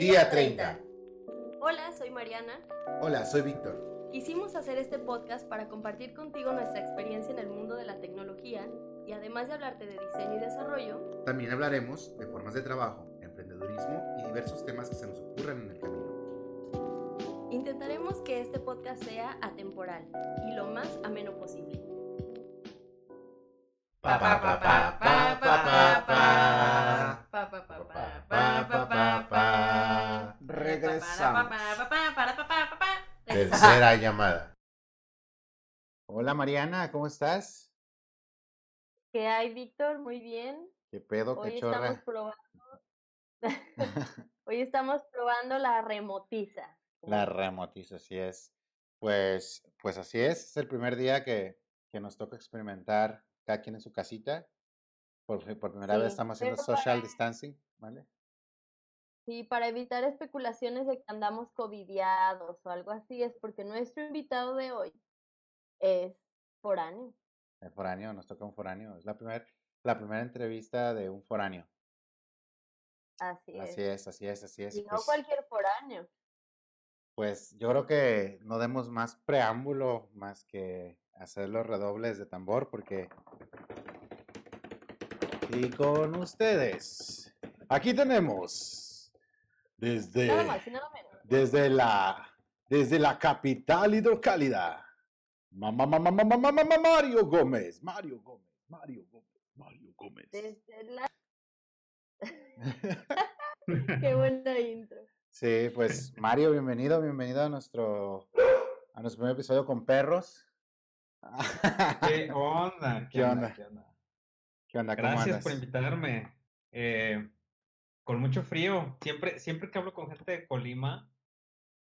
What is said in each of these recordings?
Día 30. Hola, soy Mariana. Hola, soy Víctor. Quisimos hacer este podcast para compartir contigo nuestra experiencia en el mundo de la tecnología y además de hablarte de diseño y desarrollo, También hablaremos de formas de trabajo, emprendedurismo y diversos temas que se nos ocurran en el camino. intentaremos que este podcast sea atemporal y lo más ameno posible. Pa, pa, pa, Regresamos. Tercera llamada. Hola Mariana, ¿cómo estás? ¿Qué hay, Víctor? Muy bien. ¿Qué pedo, Hoy cachorra? estamos probando. Hoy estamos probando la remotiza. La remotiza, así es. Pues, pues así es, es el primer día que, que nos toca experimentar cada quien en su casita. Por, primera vez estamos haciendo social distancing, ¿vale? Sí, para evitar especulaciones de que andamos covidiados o algo así, es porque nuestro invitado de hoy es foráneo. El foráneo, nos toca un foráneo. Es la primera, la primera entrevista de un foráneo. Así es. Así es, así es, así es. Y no Pues, cualquier foráneo. pues yo creo que no demos más preámbulo más que hacer los redobles de tambor porque... Y con ustedes, aquí tenemos desde... Nada más y nada menos. Desde la, desde la capital hidrocálida. Mamá, mamá, mamá, mamá, mamá, Mario Gómez. Mario Gómez. Mario Gómez. Mario Gómez. Desde la... Qué buena intro. Sí, pues Mario, bienvenido, bienvenido a nuestro, a nuestro primer episodio con perros. ¿Qué onda? ¿Qué onda? ¿Qué onda? ¿Qué onda? ¿Cómo Gracias andas? por invitarme. Eh, con mucho frío. Siempre, siempre que hablo con gente de Colima,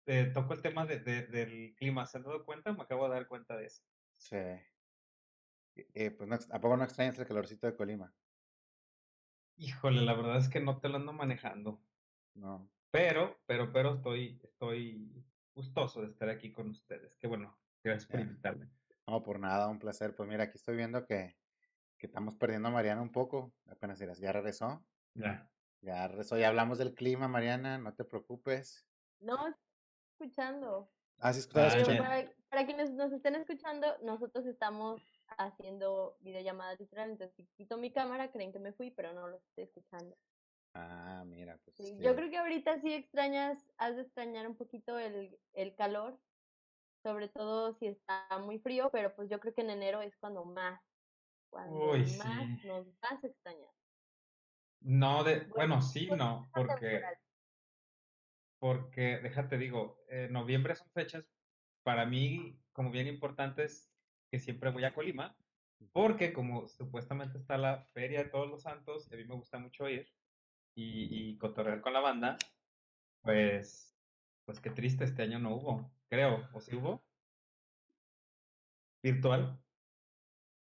eh, toco el tema de- de- del clima. ¿Se han dado cuenta? Me acabo de dar cuenta de eso. Sí. Eh, pues no, ¿a poco no extrañas el calorcito de Colima? Híjole, la verdad es que no te lo ando manejando. No. Pero, pero, pero estoy, estoy gustoso de estar aquí con ustedes. Qué bueno. Gracias por invitarme. No, por nada, un placer. Pues mira, aquí estoy viendo que, que estamos perdiendo a Mariana un poco. Apenas dirás, ya regresó. Ya. Ya regresó, ya hablamos del clima, Mariana, no te preocupes. No, estoy escuchando. Ah, sí, estaba Ah, escuchando. para, para quienes nos estén escuchando, nosotros estamos haciendo videollamadas literal, entonces si quito mi cámara, creen que me fui, pero no los estoy escuchando. Ah, mira, pues. Sí, yo creo que ahorita sí extrañas, has de extrañar un poquito el, el calor, sobre todo si está muy frío, pero pues yo creo que en enero es cuando más, cuando Uy, más sí. nos vas a extrañar. No, de, Bueno, sí, pues, no, porque porque, déjate digo, eh, noviembre son fechas para mí como bien importantes que siempre voy a Colima, porque como supuestamente está la Feria de Todos los Santos, y a mí me gusta mucho ir y, y cotorrear con la banda, pues, pues qué triste este año no hubo, creo, o si hubo, virtual,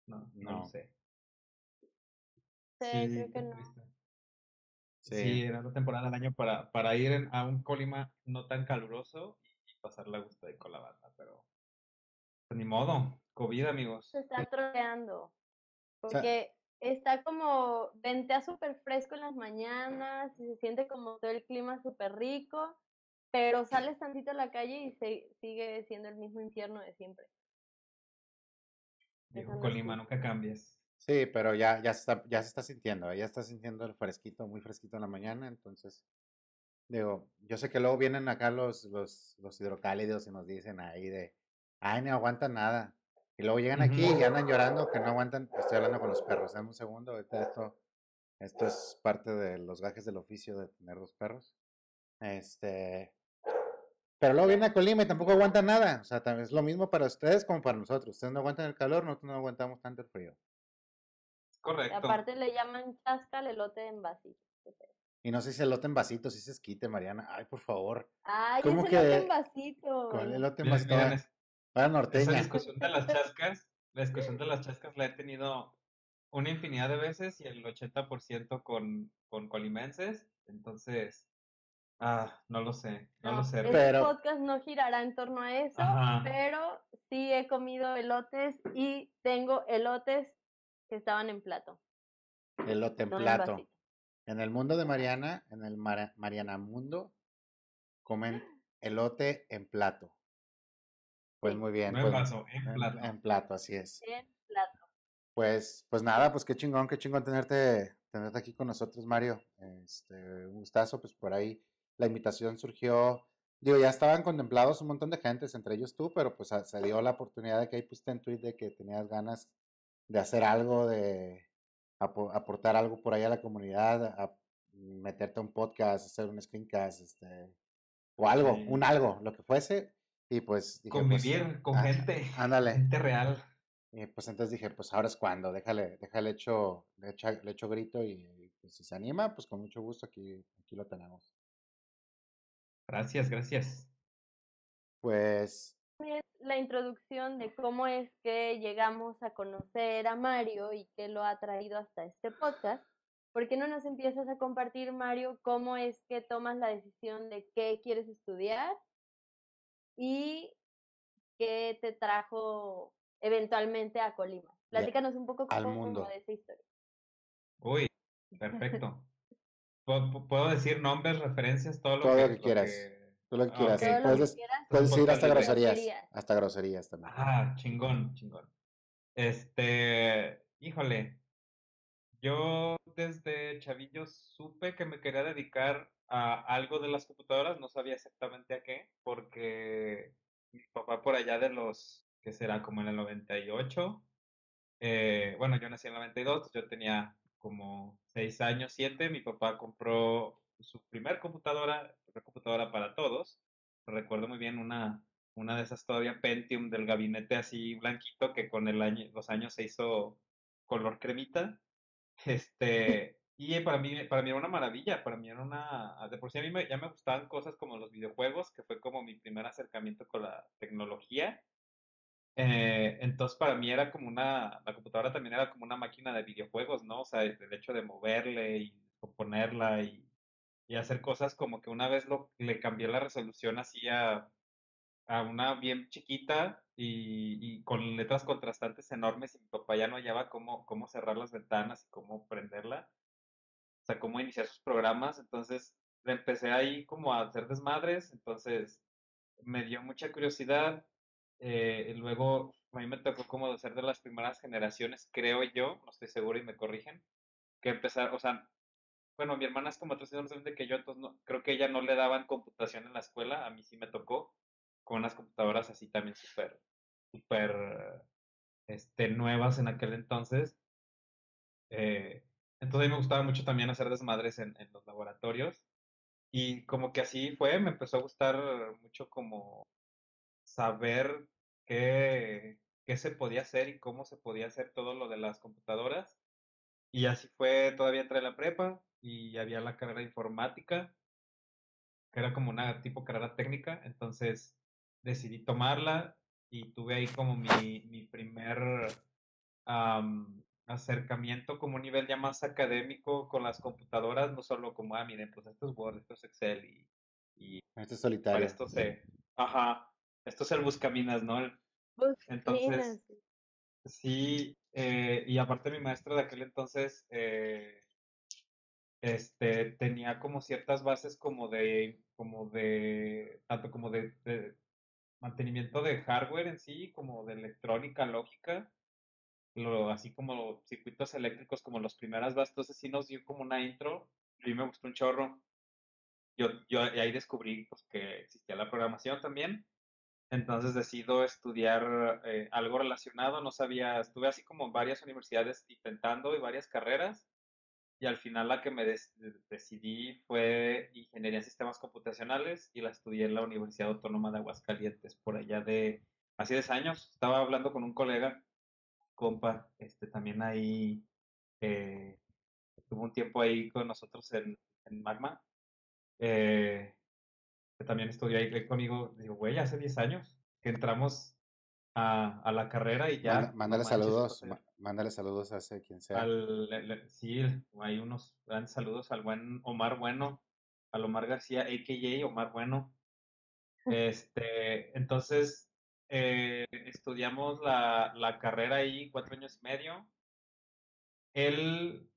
no, no sé. Sí, Sí, creo que no. triste. Sí. Sí, era la temporada del año para, para ir en- a un Colima no tan caluroso y pasarla a gusto ahí con la banda, pero pues, ni modo, COVID, amigos. Se está troleando, O sea- porque está como, ventea súper fresco en las mañanas, y se siente como todo el clima súper rico, pero sales tantito a la calle y se, sigue siendo el mismo infierno de siempre. Dijo Colima, nunca cambies. Sí, pero ya, ya, se está, ya se está sintiendo, ya está sintiendo el fresquito, muy fresquito en la mañana, entonces, digo, yo sé que luego vienen acá los, los, los hidrocálidos y nos dicen ahí de, ay, no aguantan nada, y luego llegan aquí y andan llorando que no aguantan, estoy hablando con los perros, dame un segundo, ahorita esto, esto es parte de los gajes del oficio de tener dos perros, este, pero luego vienen a Colima y tampoco aguantan nada, o sea, también es lo mismo para ustedes como para nosotros, ustedes no aguantan el calor, nosotros no aguantamos tanto el frío. Y Correcto. aparte le llaman chasca al elote en vasito. Y no sé si elote en vasitos, si se esquite, Mariana. Ay, por favor. Ay, ¿Cómo es elote que- en vasito. Con el elote en vasito. miren, es- ahora esa norteña. discusión de las chascas, la discusión de las chascas la he tenido una infinidad de veces y el 80% con, con colimenses, entonces, ah, no lo sé, no, lo sé. este Pero- podcast no girará en torno a eso, Ajá. pero sí he comido elotes y tengo elotes que estaban en plato. Elote en plato. En el mundo de Mariana, en el Mara- Mariana Mundo, comen elote en plato. Pues muy bien. No en pues, vaso, en en- plato. en plato, así es. En plato. Pues, pues nada, pues qué chingón, qué chingón tenerte, tenerte aquí con nosotros, Mario. Este, un gustazo, pues por ahí la invitación surgió, digo, ya estaban contemplados un montón de gentes, entre ellos tú, pero pues a- se dio la oportunidad de que ahí pusiste en tweet de que tenías ganas de hacer algo, de apo- aportar algo por ahí a la comunidad, a meterte a un podcast, hacer un screencast, este, o algo, Sí. un algo, lo que fuese, y pues dije, pues, Convivir con ah, gente, ándale. gente real. Y pues entonces dije, pues ahora es cuando, déjale, déjale hecho, le echo, le echo grito y, y, pues, si se anima, pues con mucho gusto aquí, aquí lo tenemos. Gracias, gracias. Pues, es la introducción de cómo es que llegamos a conocer a Mario y qué lo ha traído hasta este podcast. ¿Por qué no nos empiezas a compartir, Mario, cómo es que tomas la decisión de qué quieres estudiar y qué te trajo eventualmente a Colima? Platícanos un poco al cómo mundo. de esa historia. Uy, perfecto. ¿Puedo, pu- puedo decir nombres, referencias, todo lo Todo que, lo que quieras. tú lo que Ah. Todo lo puedes, que dec- quieras. puedes decir hasta groserías, Groserías. hasta groserías también. Ah, chingón, chingón. Este, híjole, yo desde chavillo supe que me quería dedicar a algo de las computadoras, no sabía exactamente a qué, porque mi papá por allá de los, que será como en el 98, eh, bueno, yo nací en el 92, yo tenía como 6 años, 7, mi papá compró su primer computadora, computadora para todos, recuerdo muy bien una, una de esas todavía Pentium del gabinete así blanquito que con el año, los años se hizo color cremita. Este, y para mí, para mí era una maravilla, para mí era una, de por sí a mí me- ya me gustaban cosas como los videojuegos, que fue como mi primer acercamiento con la tecnología. Eh, entonces para mí era como una, la computadora también era como una máquina de videojuegos, ¿no? O sea, el hecho de moverle y componerla y, y hacer cosas como que una vez lo, le cambié la resolución así a, a una bien chiquita y, y con letras contrastantes enormes y mi papá ya no hallaba cómo, cómo cerrar las ventanas y cómo prenderla, o sea, cómo iniciar sus programas, entonces empecé ahí como a hacer desmadres, entonces me dio mucha curiosidad, eh, luego a mí me tocó como ser de las primeras generaciones, creo yo, no estoy seguro y me corrigen, que empezar, o sea, bueno, mi hermana es como tres años más que yo, entonces no, creo que ella no le daban computación en la escuela, a mí sí me tocó, con unas computadoras así también súper, súper, este, nuevas en aquel entonces. Eh, entonces a mí me gustaba mucho también hacer desmadres en, en los laboratorios. Y como que así fue, me empezó a gustar mucho como saber qué, qué se podía hacer y cómo se podía hacer todo lo de las computadoras. Y así fue, todavía entré a la prepa y había la carrera de informática, que era como una tipo carrera técnica, entonces decidí tomarla y tuve ahí como mi, mi primer am, acercamiento como un nivel ya más académico con las computadoras, no solo como, ah, miren, pues esto es Word, esto es Excel y, y Este es para solitario. esto se, ajá, esto es el buscaminas, ¿no? El- Entonces, Buscaminas. Sí, eh, y aparte mi maestra de aquel entonces, eh, este, tenía como ciertas bases como de, como de, tanto como de, mantenimiento de hardware en sí, como de electrónica lógica, así como circuitos eléctricos como los primeras bases, entonces sí nos dio como una intro, a mí me gustó un chorro. Yo, yo ahí descubrí pues, que existía la programación también. Entonces decido estudiar eh, algo relacionado, no sabía, estuve así como en varias universidades intentando y varias carreras y al final la que me des- decidí fue Ingeniería en Sistemas Computacionales y la estudié en la Universidad Autónoma de Aguascalientes por allá de hace 10 años. Estaba hablando con un colega, compa, este también ahí, eh, tuvo un tiempo ahí con nosotros en, en Magma. eh, que también estudió ahí conmigo, digo, güey, hace 10 años que entramos a, a la carrera y ya. No mándale manches, saludos, fue ma- mándale saludos a ese quien sea. al, le- le- sí, hay unos grandes saludos al buen Omar Bueno, al Omar García, a.k.a. Omar Bueno. Este, entonces, eh, estudiamos la, la carrera ahí cuatro años y medio. Él,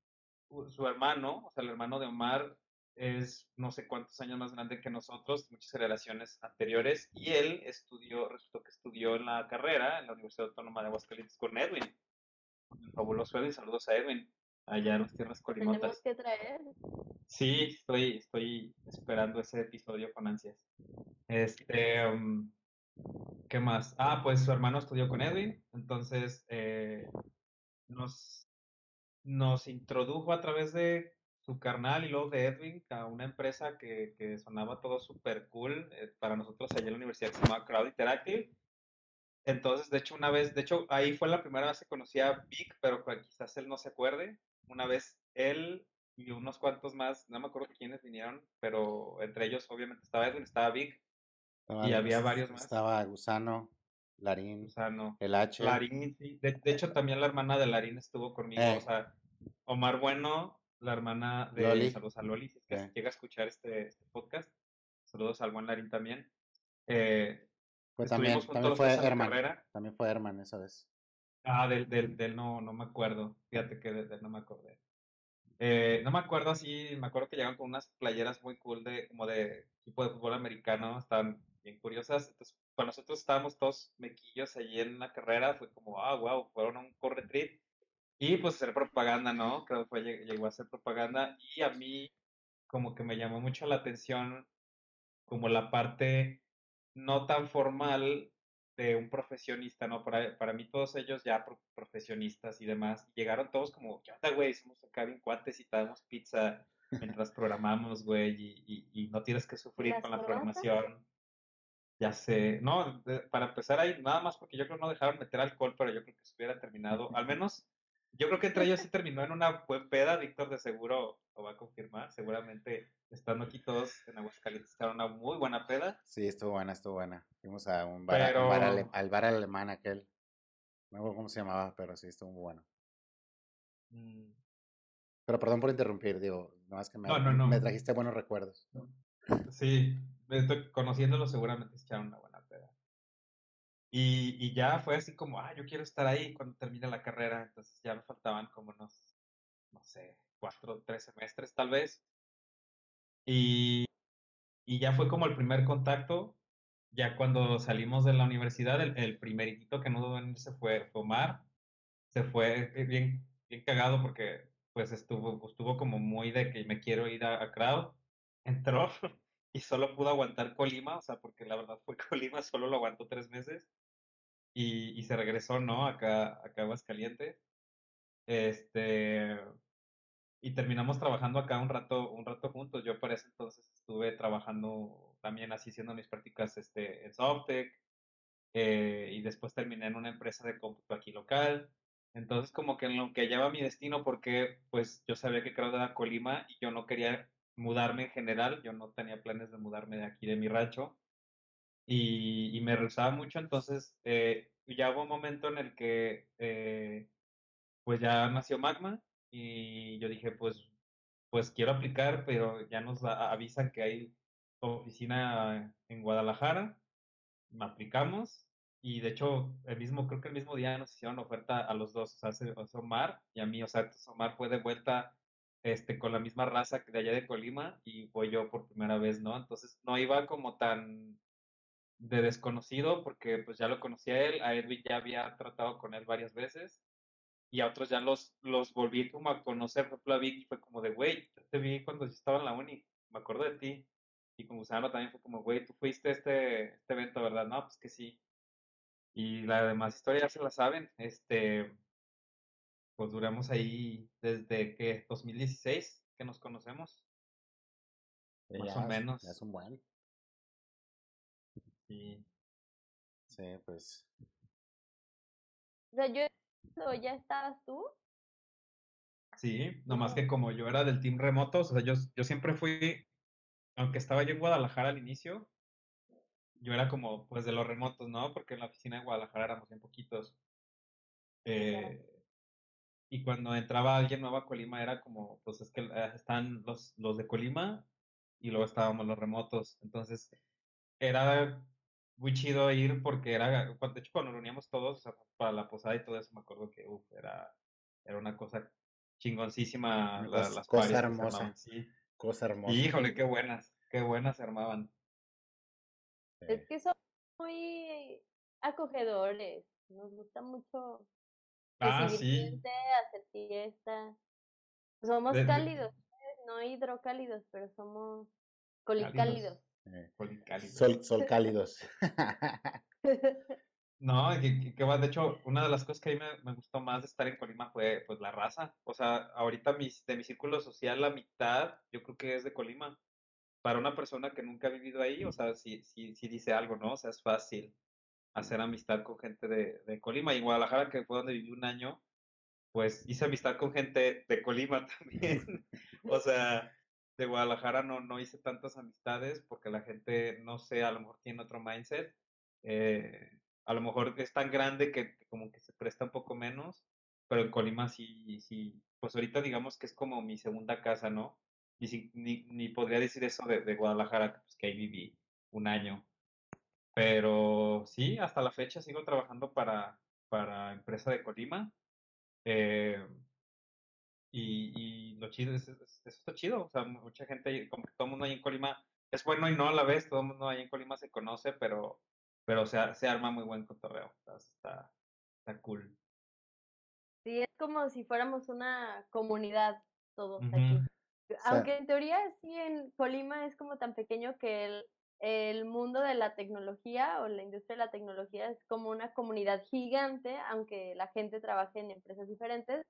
su hermano, o sea, el hermano de Omar, es no sé cuántos años más grande que nosotros, muchas generaciones anteriores, y él estudió, resultó que estudió en la carrera en la Universidad Autónoma de Aguascalientes con Edwin. El fabuloso Edwin, saludos a Edwin, allá en las tierras Tenemos colimotas. que traer. Sí, estoy, estoy esperando ese episodio con ansias. Este, um, ¿qué más? Ah, pues su hermano estudió con Edwin, entonces eh, nos, nos introdujo a través de su carnal y luego de Edwin a una empresa que, que sonaba todo súper cool eh, para nosotros allá en la universidad que se llamaba Crowd Interactive. Entonces, de hecho, una vez, de hecho, ahí fue la primera vez que conocí a Vic, pero quizás él no se acuerde. Una vez él y unos cuantos más, no me acuerdo quiénes vinieron, pero entre ellos obviamente estaba Edwin, estaba Vic, Estaba y había varios más. Estaba Gusano, Larín, o sea, no. el H. Larín, sí. De, de hecho, también la hermana de Larín estuvo conmigo. Eh. O sea, Omar Bueno, la hermana de Loli. Saludos a Loli, si es que Sí. llega a escuchar este, este podcast. Saludos al buen Larín también. Eh, Pues también, también fue Herman. carrera. También fue Herman esa vez. Ah, del, del, del no, no me acuerdo. Fíjate que del, del no me acordé. Eh, no me acuerdo así, me acuerdo que llegaron con unas playeras muy cool de, como de equipo de fútbol americano, estaban bien curiosas. Entonces, cuando nosotros estábamos todos mequillos allí en la carrera, fue como, ah, wow, fueron a un core trip. Y pues hacer propaganda, ¿no? Creo que fue, lleg- llegó a hacer propaganda. Y a mí, como que me llamó mucho la atención, como la parte no tan formal de un profesionista, ¿no? Para, para mí todos ellos ya pro- profesionistas y demás, llegaron todos como, ¿qué onda, güey? Somos acá bien cuates y te damos pizza mientras programamos, güey, y, y, y no tienes que sufrir ¿Las con la programación. Ya sé, no, de- para empezar ahí, nada más porque yo creo que no dejaron meter alcohol, pero yo creo que se hubiera terminado, al menos, yo creo que entre ellos sí terminó en una buen peda, Víctor de seguro lo va a confirmar, seguramente estando aquí todos en Aguascalientes, era una muy buena peda. Sí, estuvo buena, estuvo buena. Fuimos a un bar, a- un bar ale- Pero- al bar alemán aquel. No me acuerdo cómo se llamaba, pero sí, estuvo muy bueno. Mm, Pero perdón por interrumpir, digo, no más que me, No, no, no. me trajiste buenos recuerdos. Sí, estoy conociéndolo seguramente se echaron una buena. Y, y ya fue así como, ah, yo quiero estar ahí cuando termine la carrera. Entonces ya me faltaban como unos, no sé, cuatro, tres semestres tal vez. Y, y ya fue como el primer contacto. Ya cuando salimos de la universidad, el, el primerito que no dudó en irse fue, Omar. Se fue eh, bien, bien cagado porque pues estuvo, estuvo como muy de que me quiero ir a, a Crowd. Entró y solo pudo aguantar Colima, o sea, porque la verdad fue Colima, solo lo aguantó tres meses y, se regresó, ¿no? Acá, acá a Aguascalientes. Este, y terminamos trabajando acá un rato, un rato juntos. Yo para ese entonces estuve trabajando también así haciendo mis prácticas este, en Softec, eh, y después terminé en una empresa de cómputo aquí local. Entonces como que en lo que hallaba mi destino, porque pues yo sabía que Crowd era Colima y yo no quería mudarme en general, yo no tenía planes de mudarme de aquí de mi rancho y, y me rehusaba mucho, entonces eh, ya hubo un momento en el que eh, pues ya nació Magma y yo dije pues pues quiero aplicar, pero ya nos a- avisan que hay oficina en Guadalajara, me aplicamos y de hecho el mismo creo que el mismo día nos hicieron oferta a los dos, o sea, sea, Omar y a mí, o sea, Omar fue de vuelta este, con la misma raza que de allá de Colima y fue yo por primera vez, ¿no? Entonces no iba como tan de desconocido porque pues ya lo conocía a él, a Edwin ya había tratado con él varias veces y a otros ya los, los volví como a conocer, por ejemplo a Vicky fue como de, güey, yo te vi cuando yo estaba en la uni, me acuerdo de ti. Y con Gusano también fue como, güey, tú fuiste a este, este evento, ¿verdad? No, pues que sí. Y la demás historia ya se la saben. Este, pues duramos ahí desde que 2016 que nos conocemos. Sí, Más ya o menos. ya es un buen. Y Sí, pues. O sea, yo ya estabas tú, sí, nomás que como yo era del team remoto, o sea, yo, yo siempre fui, aunque estaba yo en Guadalajara al inicio, yo era como, pues, de los remotos, ¿no? Porque en la oficina de Guadalajara éramos bien poquitos. Eh, y cuando entraba alguien nuevo a Colima era como, pues es que eh, están los, los de Colima y luego estábamos los remotos. Entonces era muy chido ir porque era, cuando- de hecho cuando nos reuníamos todos o sea, para la posada y todo eso, me acuerdo que uf, era, era una cosa chingoncísima la- cosa- las cosa hermosa. sí. Cosa hermosa. Híjole, qué buenas, qué buenas se armaban. Es Eh, que son muy acogedores. Nos gusta mucho Ah, sí. gente, hacer fiesta. Somos De- cálidos, ¿sabes? no hidrocálidos, pero somos Cálidos. colicálidos. Eh. Sol, sol cálidos. No, que, que- va, de hecho, una de las cosas que a mí me, me gustó más de estar en Colima fue pues la raza. O sea, ahorita mis, de mi círculo social, la mitad yo creo que es de Colima. Para una persona que nunca ha vivido ahí, o sea, sí, sí, sí dice algo, ¿no? O sea, es fácil hacer amistad con gente de, de Colima. Y en Guadalajara, que fue donde viví un año, pues hice amistad con gente de Colima también. O sea, de Guadalajara no, no hice tantas amistades porque la gente, no sé, a lo mejor tiene otro mindset. Eh, a lo mejor es tan grande que, como que se presta un poco menos, pero en Colima sí, sí, pues ahorita digamos que es como mi segunda casa, ¿no? Si- ni, ni podría decir eso de, de Guadalajara, pues que ahí viví un año. Pero sí, hasta la fecha sigo trabajando para, para empresa de Colima. eh, y, y lo chido es, es- eso está chido. O sea, mucha gente, como que todo el mundo ahí en Colima es bueno y no a la vez, todo el mundo ahí en Colima se conoce, pero, pero se, se arma muy buen cotorreo. Está, está cool. Sí, es como si fuéramos una comunidad todos aquí. sea- Aunque en teoría sí en Colima es como tan pequeño que el, el mundo de la tecnología o la industria de la tecnología es como una comunidad gigante, aunque la gente trabaje en empresas diferentes,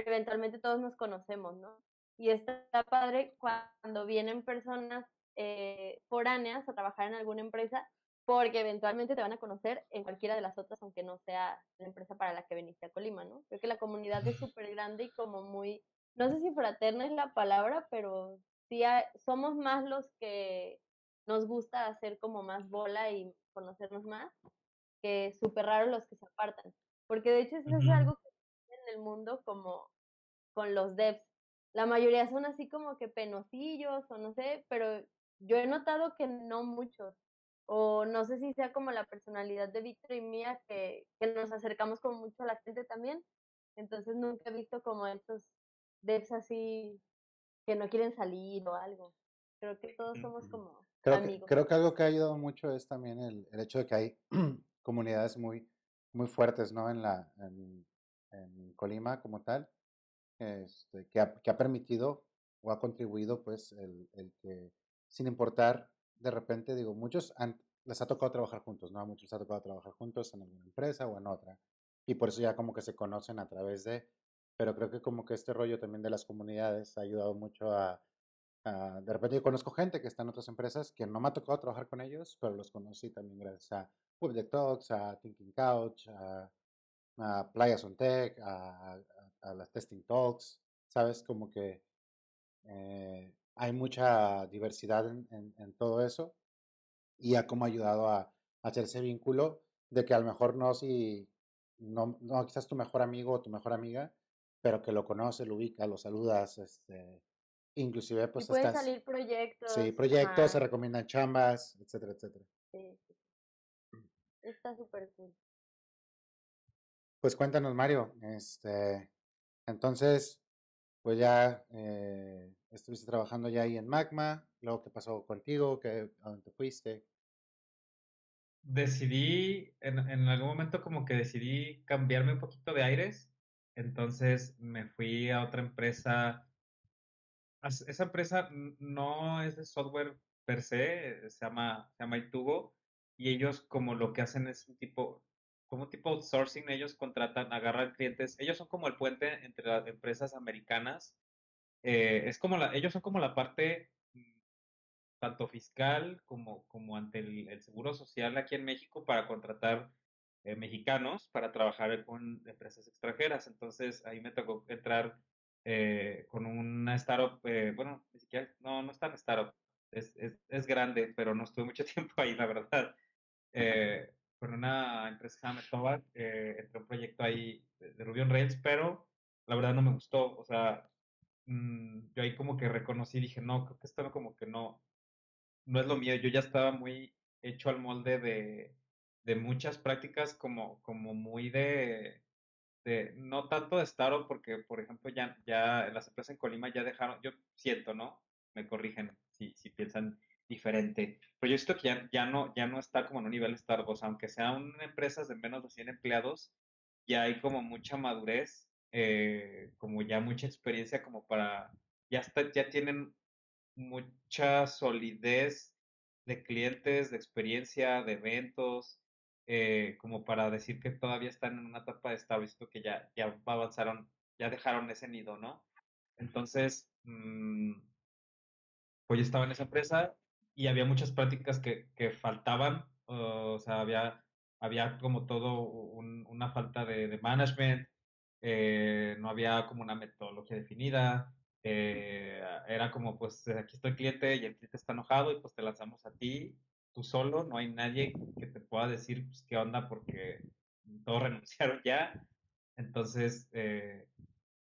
pero eventualmente todos nos conocemos, ¿no? Y está padre cuando vienen personas eh, foráneas a trabajar en alguna empresa, porque eventualmente te van a conocer en cualquiera de las otras, aunque no sea la empresa para la que viniste a Colima, ¿no? Creo que la comunidad es súper grande y como muy, no sé si fraterna es la palabra, pero sí hay- somos más los que nos gusta hacer como más bola y conocernos más, que súper raro los que se apartan. Porque de hecho eso es Ujú. algo que sucede en el mundo como con los devs. La mayoría son así como que penosillos o no sé, pero yo he notado que no muchos. O no sé si sea como la personalidad de Víctor y mía que, que nos acercamos como mucho a la gente también. Entonces nunca he visto como estos devs así que no quieren salir o algo. Creo que todos somos como Creo que, amigos. creo que algo que ha ayudado mucho es también el, el hecho de que hay comunidades muy, muy fuertes, ¿no? En la, en, en Colima como tal, este, que ha, permitido o ha contribuido, pues, el, que, sin importar, de repente, digo, muchos les ha tocado trabajar juntos, ¿no? A muchos les ha tocado trabajar juntos en alguna empresa o en otra, y por eso ya como que se conocen a través de, pero creo que como que este rollo también de las comunidades ha ayudado mucho a, a- de repente yo conozco gente que está en otras empresas que no me ha tocado trabajar con ellos, pero los conocí también gracias a Public Talks, a Thinking Couch, a, a Playas on Tech, a, a- a las Testing Talks, ¿sabes? Como que eh, hay mucha diversidad en, en- en todo eso y ha como ayudado a, a hacer ese vínculo de que a lo mejor no si no, no quizás tu mejor amigo o tu mejor amiga, pero que lo conoce, lo ubica, lo saludas, este, inclusive Y pues pueden estás, salir proyectos. sí, proyectos, se recomiendan chambas, etcétera, etcétera. sí. Está súper cool. Pues cuéntanos, Mario, este, entonces, pues ya eh, estuviste trabajando ya ahí en Magma, luego qué pasó contigo, ¿Qué, a dónde te fuiste? Decidí, en, algún momento como que decidí cambiarme un poquito de aires, entonces me fui a otra empresa. Esa empresa no es de software per se, se llama, se llama Itugo, y ellos como lo que hacen es un tipo, como tipo outsourcing, ellos contratan, agarran clientes, ellos son como el puente entre las empresas americanas, eh, es como la, ellos son como la parte mm, tanto fiscal como, como ante el, el seguro social aquí en México para contratar eh, mexicanos para trabajar con empresas extranjeras. Entonces ahí me tocó entrar eh, con una startup, eh, bueno, ni siquiera, no, no es tan startup, es, es, es grande, pero no estuve mucho tiempo ahí, la verdad. Eh, con una empresa que se llama eh, entré a un proyecto ahí de, Ruby on Rails, pero la verdad no me gustó, o sea, mm, yo ahí como que reconocí, dije, no, creo que esto no, como que no, no es lo mío, yo ya estaba muy hecho al molde de, de muchas prácticas como, como muy de, de, no tanto de startup, porque por ejemplo ya, ya las empresas en Colima ya dejaron, yo siento, ¿no? me corrigen si, si piensan diferente. Siento que ya, ya, no, ya no está como en un nivel Starbucks, aunque sean empresas de menos de 100 empleados, ya hay como mucha madurez, eh, como ya mucha experiencia como para, ya, está, ya tienen mucha solidez de clientes, de experiencia, de eventos, eh, como para decir que todavía están en una etapa de establecimiento que ya, ya avanzaron, ya dejaron ese nido, ¿no? Entonces, mmm, pues yo estaba en esa empresa y había muchas prácticas que, que faltaban, o sea, había, había como todo un, una falta de, de management, eh, no había como una metodología definida, eh, era como, pues aquí está el cliente y el cliente está enojado y pues te lanzamos a ti, tú solo, no hay nadie que te pueda decir pues, qué onda porque todos renunciaron ya. Entonces, eh,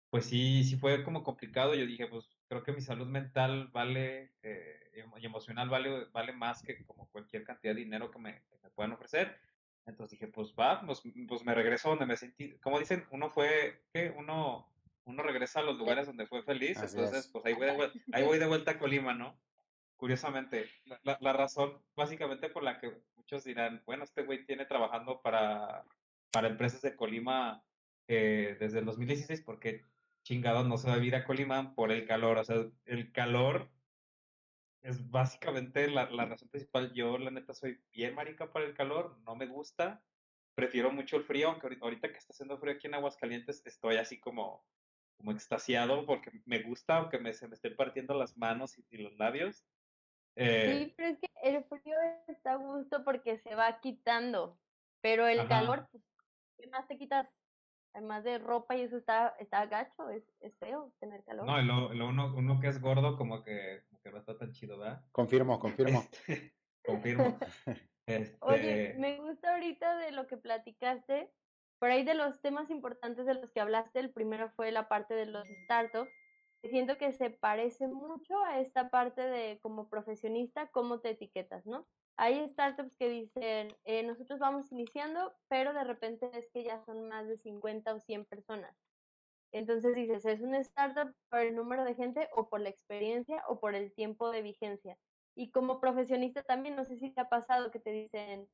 pues sí, sí fue como complicado. Yo dije, pues creo que mi salud mental vale eh, emocional vale, vale más que como cualquier cantidad de dinero que me, que me puedan ofrecer. Entonces dije, pues va, pues, pues, me regreso donde me sentí, como dicen, uno fue, ¿qué? Uno, uno regresa a los lugares donde fue feliz, Así entonces es. pues ahí voy, de, ahí voy de vuelta a Colima, ¿no? Curiosamente, la, la, razón básicamente por la que muchos dirán, bueno, este güey tiene trabajando para, para empresas de Colima eh, desde el 2016, porque chingados no se va a vivir a Colima por el calor, o sea, el calor es básicamente la, la razón principal. Yo, la neta, soy bien marica para el calor, no me gusta, prefiero mucho el frío, aunque ahorita, que está haciendo frío aquí en Aguascalientes, estoy así como, como extasiado porque me gusta, aunque me, se me estén partiendo las manos y, y los labios. Eh, Sí, pero es que el frío está a gusto porque se va quitando, pero el Ajá. calor, pues, ¿qué más te quitas? Además de ropa y eso está, está gacho, es, es feo tener calor. no, y lo, lo uno, uno que es gordo como que, que no está tan chido, ¿verdad? Confirmo, confirmo. Este, confirmo. Oye, Este, me gusta ahorita de lo que platicaste, por ahí de los temas importantes de los que hablaste, el primero fue la parte de los startups, que siento que se parece mucho a esta parte de como profesionista, cómo te etiquetas, ¿no? Hay startups que dicen, eh, nosotros vamos iniciando, pero de repente es que ya son más de 50 o 100 personas. Entonces dices, ¿es una startup por el número de gente o por la experiencia o por el tiempo de vigencia? Y como profesionista también, no sé si te ha pasado que te dicen,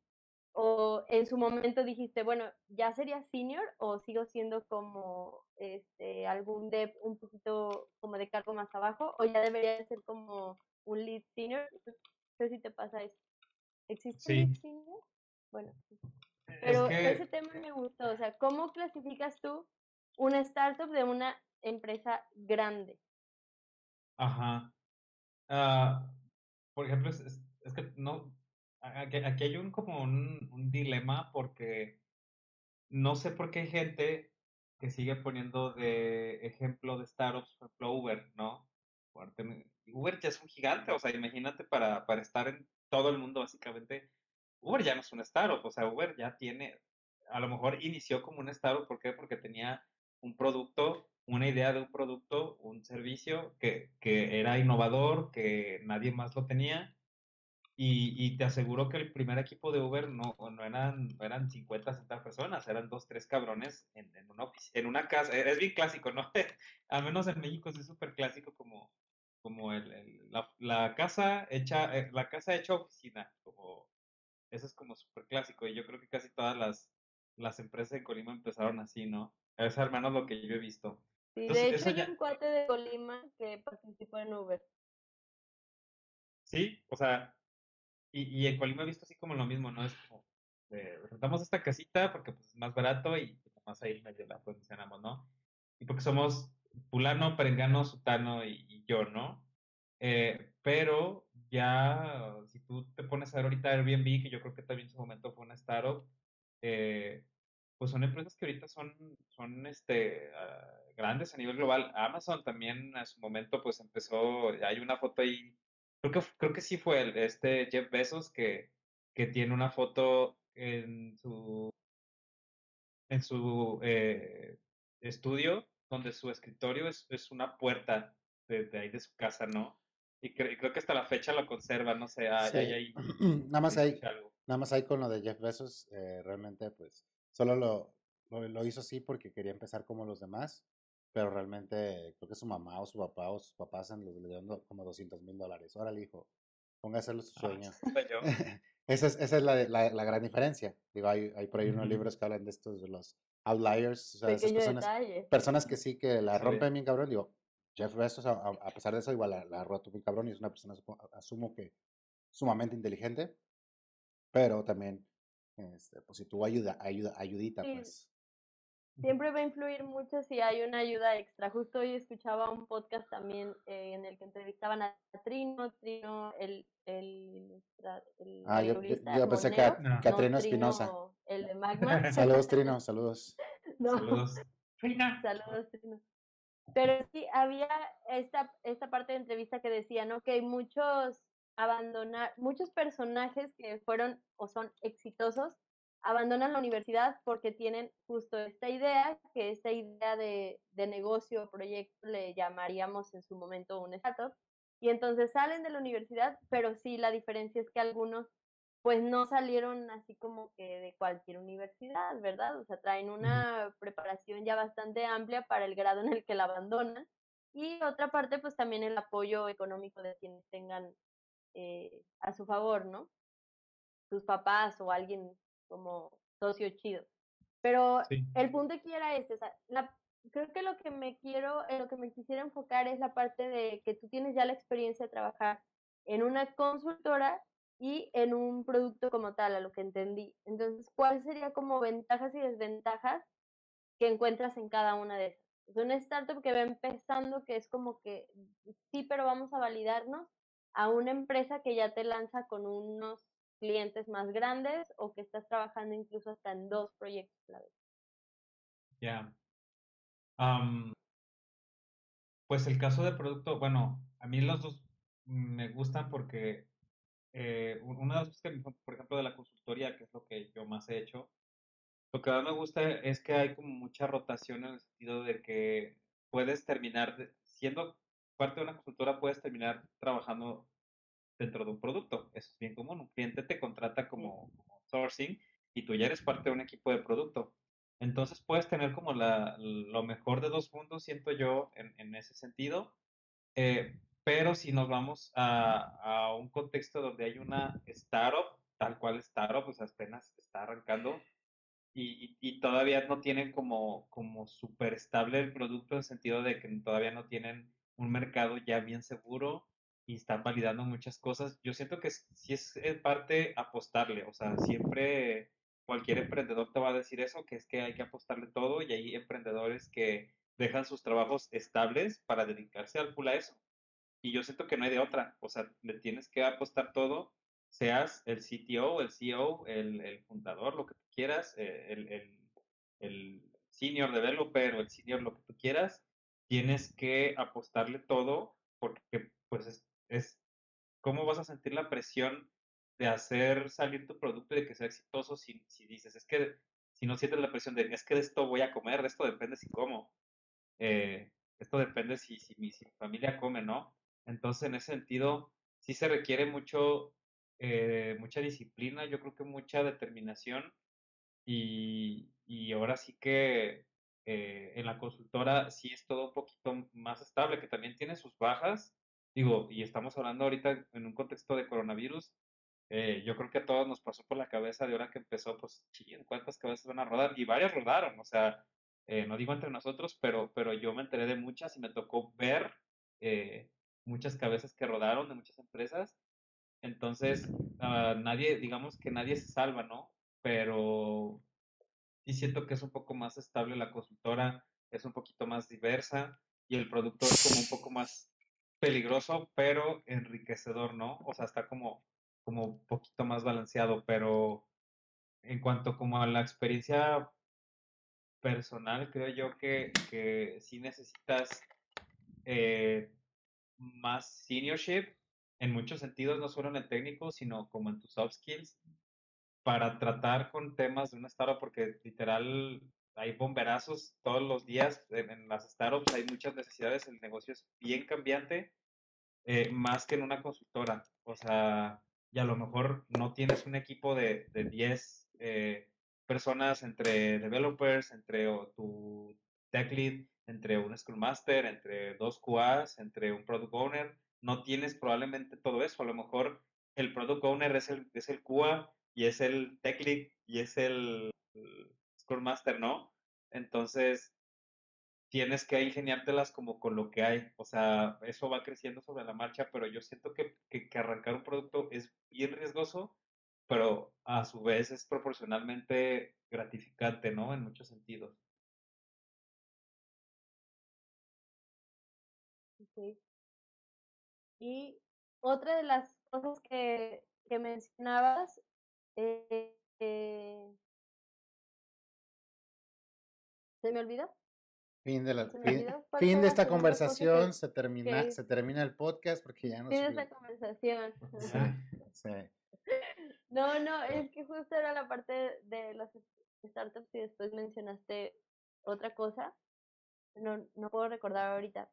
o en su momento dijiste, bueno, ya sería senior o sigo siendo como este algún dev un poquito como de cargo más abajo o ya debería de ser como un lead senior. No sé si te pasa eso. ¿Existe Sí. lead senior? Bueno, es pero que, ese tema me gustó, o sea, ¿cómo clasificas tú una startup de una empresa grande? ajá. Ah, por ejemplo, es, que no, aquí, hay un como un, dilema porque no sé por qué hay gente que sigue poniendo de ejemplo de startups, por ejemplo, Uber, ¿no? Uber ya es un gigante, o sea, imagínate para, para estar en todo el mundo, básicamente, Uber ya no es un startup, o sea, Uber ya tiene, a lo mejor inició como un startup, ¿por qué? Porque tenía un producto, una idea de un producto, un servicio que, que era innovador, que nadie más lo tenía, y, y te aseguro que el primer equipo de Uber no, no eran, eran 50, 60 personas, eran dos, tres cabrones en, en una, en una casa. Es bien clásico, ¿no? Al menos en México es súper clásico como, como el, la, casa hecha, eh, la casa hecha oficina, eso es como súper clásico. Y yo creo que casi todas las, las empresas en Colima empezaron así, ¿no? Es al menos lo que yo he visto. Sí, Entonces, de hecho hay ya- un cuate de Colima que participó en Uber. Sí, o sea, y, y en Colima he visto así como lo mismo, ¿no? Es como, eh, rentamos esta casita porque pues, es más barato y nomás ahí medio la funcionamos, ¿no? Y porque somos fulano, perengano, sutano y, y yo, ¿no? Eh, pero ya, si tú te pones a ver ahorita Airbnb, que yo creo que también en su momento fue una startup, eh, pues son empresas que ahorita son, son este, ah, grandes a nivel global. Amazon también en su momento pues empezó, hay una foto ahí, creo que, creo que sí fue el, este Jeff Bezos que, que tiene una foto en su, en su eh, estudio donde su escritorio es, es una puerta de, de ahí de su casa, ¿no? Y, cre- y creo que hasta la fecha lo conserva, no sé, hay, Sí. hay ahí Nada más hay, algo. nada más hay con lo de Jeff Bezos, eh, realmente pues solo lo, lo, lo hizo así porque quería empezar como los demás. pero realmente creo que su mamá o su papá o sus papás le dieron como 200 mil dólares. Órale, hijo, hacerlo su Ah, sueño. yo. esa es, esa es la, la, la gran diferencia. Digo, hay, hay por ahí unos libros que hablan de estos, de los outliers, o sea, esas personas, detalle. personas que sí que la rompen bien cabrón. Digo, Jeff Bezos, a, a- pesar de eso, igual la, la roto bien cabrón y es una persona, asumo que sumamente inteligente, pero también, este, pues si tuvo ayuda, ayuda, ayudita, Sí. pues. Siempre va a influir mucho si hay una ayuda extra. Justo hoy escuchaba un podcast también eh, en el que entrevistaban a Trino, Trino, el, el, Ah, yo, yo, arreglista yo pensé que a No. Catrino No, Espinosa. Trino, el de Magma. Saludos, Trino, saludos. No. Saludos. Trina. Saludos, Trino. Pero sí, había esta, esta parte de entrevista que decía, ¿no? Que hay muchos abandonar, muchos personajes que fueron o son exitosos, abandonan la universidad porque tienen justo esta idea, que esta idea de, de negocio o proyecto le llamaríamos en su momento un startup, y entonces salen de la universidad, pero sí la diferencia es que algunos pues no salieron así como que de cualquier universidad, ¿verdad? O sea, traen una preparación ya bastante amplia para el grado en el que la abandonan. Y otra parte, pues también el apoyo económico de quienes tengan eh, a su favor, ¿no? Sus papás o alguien como socio chido. Pero Sí. el punto aquí era ese, o sea, la- creo que lo que me quiero, en lo que me quisiera enfocar es la parte de que tú tienes ya la experiencia de trabajar en una consultora y en un producto como tal, a lo que entendí. Entonces, ¿cuáles serían como ventajas y desventajas que encuentras en cada una de esas? Es una startup que va empezando, que es como que sí, pero vamos a validarnos, a una empresa que ya te lanza con unos clientes más grandes o que estás trabajando incluso hasta en dos proyectos a la vez. Ya. Am, pues el caso de producto, bueno, a mí los dos me gustan porque eh, una de las cosas que, por ejemplo, de la consultoría, que es lo que yo más he hecho, lo que más me gusta es que hay como mucha rotación en el sentido de que puedes terminar, siendo parte de una consultora, puedes terminar trabajando dentro de un producto. Eso es bien común. Un cliente te contrata como, como sourcing y tú ya eres parte de un equipo de producto. Entonces puedes tener como la, lo mejor de dos mundos, siento yo, en, en ese sentido. Eh, pero si nos vamos a, a un contexto donde hay una startup, tal cual startup, pues apenas está arrancando y, y- y todavía no tienen como, como súper estable el producto en el sentido de que todavía no tienen un mercado ya bien seguro y están validando muchas cosas. Yo siento que sí es en parte apostarle, o sea, siempre cualquier emprendedor te va a decir eso, que es que hay que apostarle todo y hay emprendedores que dejan sus trabajos estables para dedicarse al full a eso. Y yo siento que no hay de otra, o sea, le tienes que apostar todo, seas el CTO, el CEO, el, el fundador, lo que tú quieras, eh, el, el, el senior developer o el senior lo que tú quieras, tienes que apostarle todo porque pues es, es cómo vas a sentir la presión de hacer salir tu producto y de que sea exitoso si, si dices, es que si no sientes la presión de, es que de esto voy a comer, de esto depende si como, eh, esto depende si, si, mi, si mi familia come, ¿no? Entonces, en ese sentido, sí se requiere mucho, eh, mucha disciplina, yo creo que mucha determinación y, y ahora sí que eh, en la consultora sí es todo un poquito más estable, que también tiene sus bajas, digo, y estamos hablando ahorita en un contexto de coronavirus, eh, yo creo que a todos nos pasó por la cabeza de hora que empezó, pues, ching, ¿cuántas cabezas van a rodar? Y varias rodaron, o sea, eh, no digo entre nosotros, pero, pero yo me enteré de muchas y me tocó ver eh, muchas cabezas que rodaron de muchas empresas. Entonces, ah, nadie, digamos que nadie se salva, ¿no? Pero sí siento que es un poco más estable la consultora, es un poquito más diversa y el producto es como un poco más peligroso, pero enriquecedor, ¿no? O sea, está como, como un poquito más balanceado, pero en cuanto como a la experiencia personal, creo yo que, que sí necesitas eh, más seniorship en muchos sentidos, no solo en el técnico, sino como en tus soft skills, para tratar con temas de una startup, porque literal hay bomberazos todos los días en, las startups, hay muchas necesidades, el negocio es bien cambiante, eh, más que en una consultora. O sea, y a lo mejor no tienes un equipo de, de 10 eh, personas entre developers, entre o tu tech lead entre un Scrum Master, entre dos QAs, entre un Product Owner. No tienes probablemente todo eso. A lo mejor el Product Owner es el, es el QA y es el Tech Lead y es el, el Scrum Master, ¿no? Entonces, tienes que ingeniártelas como con lo que hay. O sea, eso va creciendo sobre la marcha, pero yo siento que, que, arrancar un producto es bien riesgoso, pero a su vez es proporcionalmente gratificante, ¿no? En muchos sentidos. Sí. Y otra de las cosas que, que mencionabas, eh, eh, ¿se me olvidó? Fin de, la, ¿Se me fin, de esta conversación, que- se termina, que- se termina el podcast porque ya no fin de esta conversación? Sí. No, no, es que justo era la parte de los startups y después mencionaste otra cosa. No, no puedo recordar ahorita.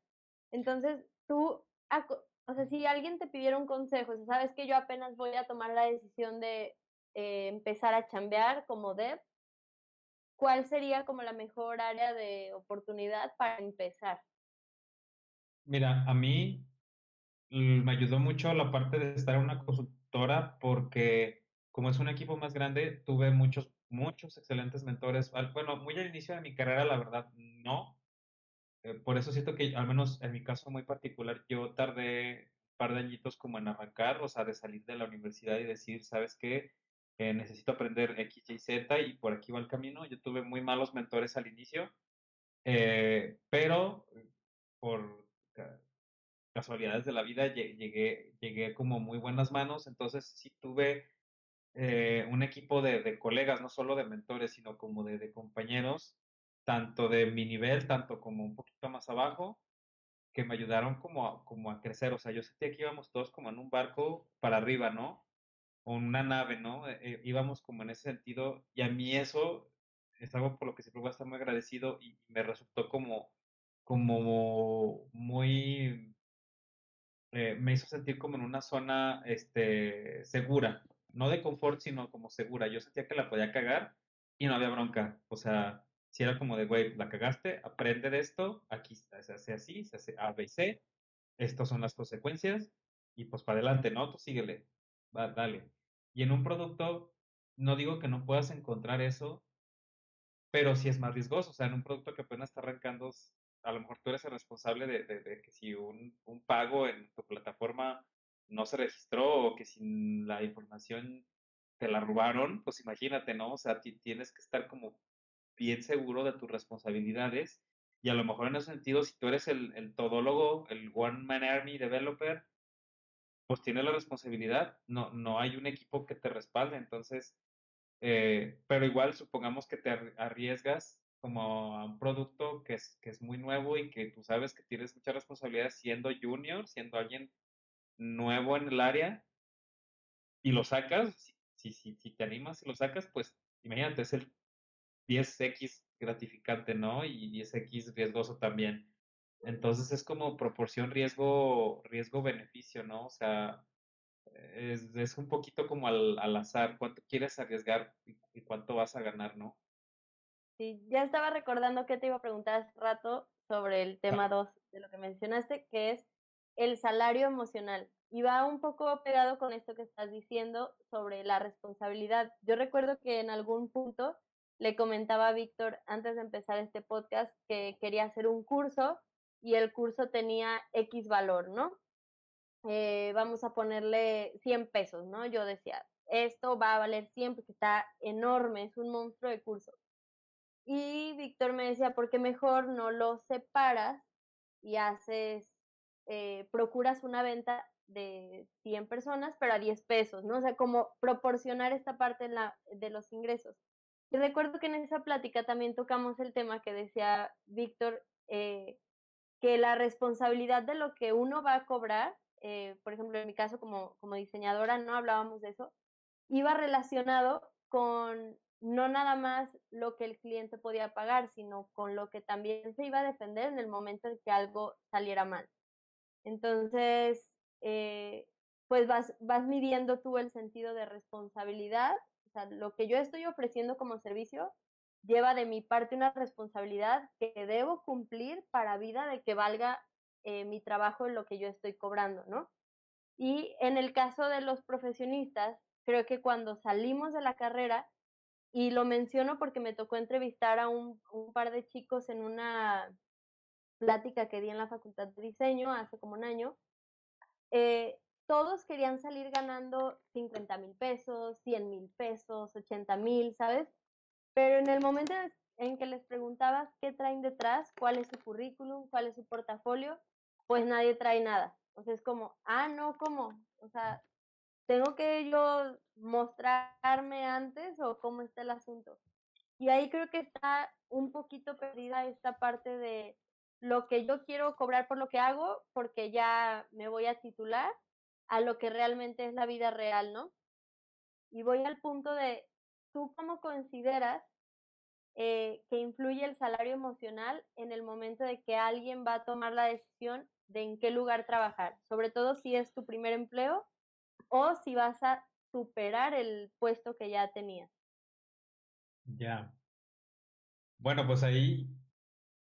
Entonces, tú, o sea, si alguien te pidiera un consejo, sabes que yo apenas voy a tomar la decisión de eh, empezar a chambear como dev, ¿cuál sería como la mejor área de oportunidad para empezar? Mira, a mí mm, me ayudó mucho la parte de estar en una consultora porque como es un equipo más grande, tuve muchos, muchos excelentes mentores. Bueno, muy al inicio de mi carrera, la verdad, no. Eh, por eso siento que, al menos en mi caso muy particular, yo tardé un par de añitos como en arrancar, o sea, de salir de la universidad y decir, ¿sabes qué? Eh, necesito aprender X, Y, Z y por aquí va el camino. Yo tuve muy malos mentores al inicio, eh, pero por ca- casualidades de la vida lle- llegué, llegué como muy buenas manos, entonces sí tuve eh, un equipo de, de colegas, no solo de mentores, sino como de, de compañeros, tanto de mi nivel, tanto como un poquito más abajo, que me ayudaron como a, como a crecer. O sea, yo sentía que íbamos todos como en un barco para arriba, ¿no? O una nave, ¿no? Eh, íbamos como en ese sentido, y a mí eso es algo por lo que siempre voy a estar muy agradecido y me resultó como, como muy eh, me hizo sentir como en una zona este, segura, no de confort, sino como segura. Yo sentía que la podía cagar y no había bronca. O sea, si era como de, güey, la cagaste, aprende de esto, aquí se hace así, se hace A, B y C, estas son las consecuencias y pues para adelante, ¿no? Tú síguele, va, dale. Y en un producto, no digo que no puedas encontrar eso, pero sí es más riesgoso. O sea, en un producto que apenas está arrancando, a lo mejor tú eres el responsable de, de, de que si un, un, pago en tu plataforma no se registró o que si la información te la robaron, pues imagínate, ¿no? O sea, tienes que estar como bien seguro de tus responsabilidades y a lo mejor en ese sentido, si tú eres el, el todólogo, el One Man Army Developer, pues tienes la responsabilidad, no, no hay un equipo que te respalde, entonces, eh, pero igual supongamos que te arriesgas como a un producto que es, que es muy nuevo y que tú sabes que tienes mucha responsabilidad siendo junior, siendo alguien nuevo en el área y lo sacas, si, si, si te animas y lo sacas, pues imagínate, es el 10x gratificante, ¿no? Y 10x riesgoso también. Entonces es como proporción riesgo, riesgo beneficio, ¿no? O sea, es, es un poquito como al, al, azar, cuánto quieres arriesgar y, y cuánto vas a ganar, ¿no? Sí, ya estaba recordando que te iba a preguntar hace rato sobre el tema 2 de lo que mencionaste, que es el salario emocional. Y va un poco pegado con esto que estás diciendo sobre la responsabilidad. Yo recuerdo que en algún punto le comentaba a Víctor antes de empezar este podcast que quería hacer un curso y el curso tenía X valor, ¿no? Eh, vamos a ponerle 100 pesos, ¿no? Yo decía, esto va a valer 100 porque está enorme, es un monstruo de curso. Y Víctor me decía, ¿por qué mejor no lo separas y haces, eh, procuras una venta de 100 personas, pero a 10 pesos, ¿no? O sea, como proporcionar esta parte de los ingresos. Y recuerdo que en esa plática también tocamos el tema que decía Víctor, eh, que la responsabilidad de lo que uno va a cobrar, eh, por ejemplo, en mi caso como, como diseñadora, no hablábamos de eso, iba relacionado con no nada más lo que el cliente podía pagar, sino con lo que también se iba a defender en el momento en que algo saliera mal. Entonces, eh, pues vas, vas midiendo tú el sentido de responsabilidad, o sea, lo que yo estoy ofreciendo como servicio, lleva de mi parte una responsabilidad que debo cumplir para vida de que valga eh, mi trabajo en lo que yo estoy cobrando, ¿no? Y en el caso de los profesionistas, creo que cuando salimos de la carrera, y lo menciono porque me tocó entrevistar a un, par de chicos en una plática que di en la Facultad de Diseño hace como un año, eh, todos querían salir ganando 50 mil pesos, 100 mil pesos, 80 mil, ¿sabes? Pero en el momento en que les preguntabas qué traen detrás, cuál es su currículum, cuál es su portafolio, pues nadie trae nada. O sea, es como, ah, no, ¿cómo? O sea, ¿tengo que yo mostrarme antes o cómo está el asunto? Y ahí creo que está un poquito perdida esta parte de lo que yo quiero cobrar por lo que hago, porque ya me voy a titular, a lo que realmente es la vida real, ¿no? Y voy al punto de, ¿tú cómo consideras eh, que influye el salario emocional en el momento de que alguien va a tomar la decisión de en qué lugar trabajar? Sobre todo si es tu primer empleo o si vas a superar el puesto que ya tenías. Ya. Bueno, pues ahí,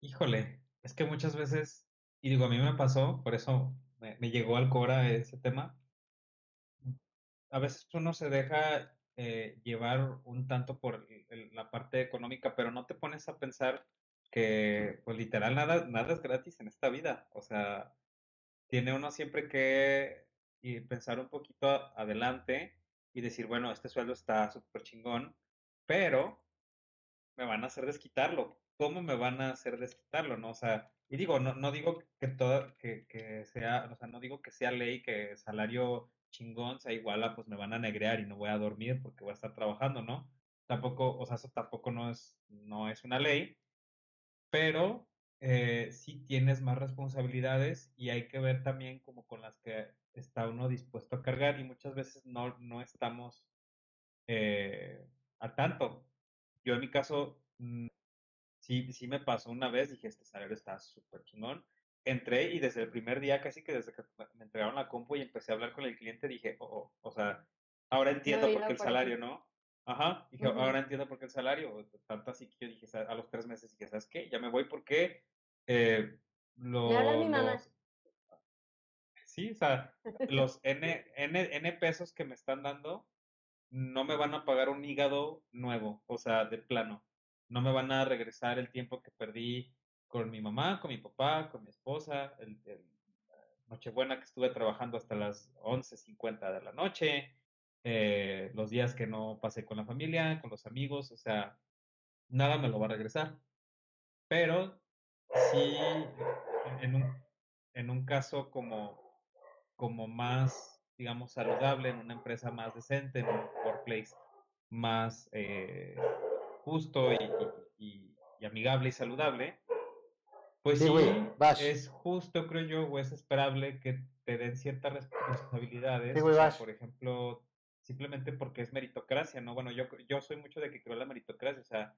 híjole, es que muchas veces, y digo, a mí me pasó, por eso me, llegó al Cora ese tema. A veces uno se deja eh, llevar un tanto por la parte económica, pero no te pones a pensar que, pues literal, nada, nada es gratis en esta vida. O sea, tiene uno siempre que pensar un poquito adelante y decir, bueno, este sueldo está súper chingón, pero me van a hacer desquitarlo. ¿Cómo me van a hacer desquitarlo? ¿No? O sea, y digo, no, no digo que todo, que, que sea, o sea, no digo que sea ley que salario chingón sea igual a pues me van a negrear y no voy a dormir porque voy a estar trabajando, ¿no? Tampoco, o sea, eso tampoco no es, no es una ley, pero eh, sí tienes más responsabilidades y hay que ver también como con las que está uno dispuesto a cargar y muchas veces no, no estamos eh, a tanto. Yo en mi caso, mm, sí, sí me pasó una vez, dije, este salario está súper chingón. Entré y desde el primer día, casi que desde que me entregaron la compu y empecé a hablar con el cliente, dije, oh, oh o sea, ahora entiendo por qué el salario, ¿no? Ajá, dije, ahora entiendo por qué el salario. Tanto así que yo dije, a los tres meses, dije, ¿sabes qué? Ya me voy porque eh, lo, los, sí, o sea, los N, N, N pesos que me están dando no me van a pagar un hígado nuevo, o sea, de plano no me van a regresar el tiempo que perdí con mi mamá, con mi papá, con mi esposa, el, Nochebuena que estuve trabajando hasta las 11.50 de la noche, eh, los días que no pasé con la familia, con los amigos, o sea, nada me lo va a regresar. Pero sí, en un, en un caso como, como más, digamos, saludable, en una empresa más decente, en un workplace más eh, justo y, amigable y saludable, pues sí, es justo, creo yo, o es esperable que te den ciertas responsabilidades. por ejemplo, simplemente porque es meritocracia, ¿no? Bueno, yo, yo soy mucho de que creo la meritocracia, o sea,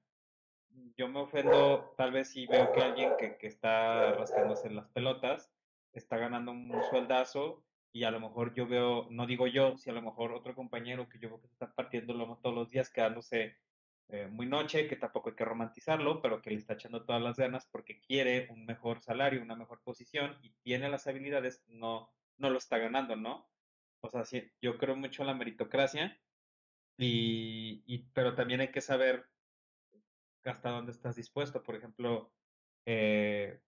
yo me ofendo tal vez si veo que alguien que, que está rascándose las pelotas está ganando un sueldazo y a lo mejor yo veo, no digo yo, si a lo mejor otro compañero que yo veo que está partiendo todos los días quedándose eh, muy noche, que tampoco hay que romantizarlo, pero que le está echando todas las ganas porque quiere un mejor salario, una mejor posición y tiene las habilidades, no, no lo está ganando, ¿no? O sea, sí, yo creo mucho en la meritocracia, y, y, pero también hay que saber hasta dónde estás dispuesto. Por ejemplo, eh,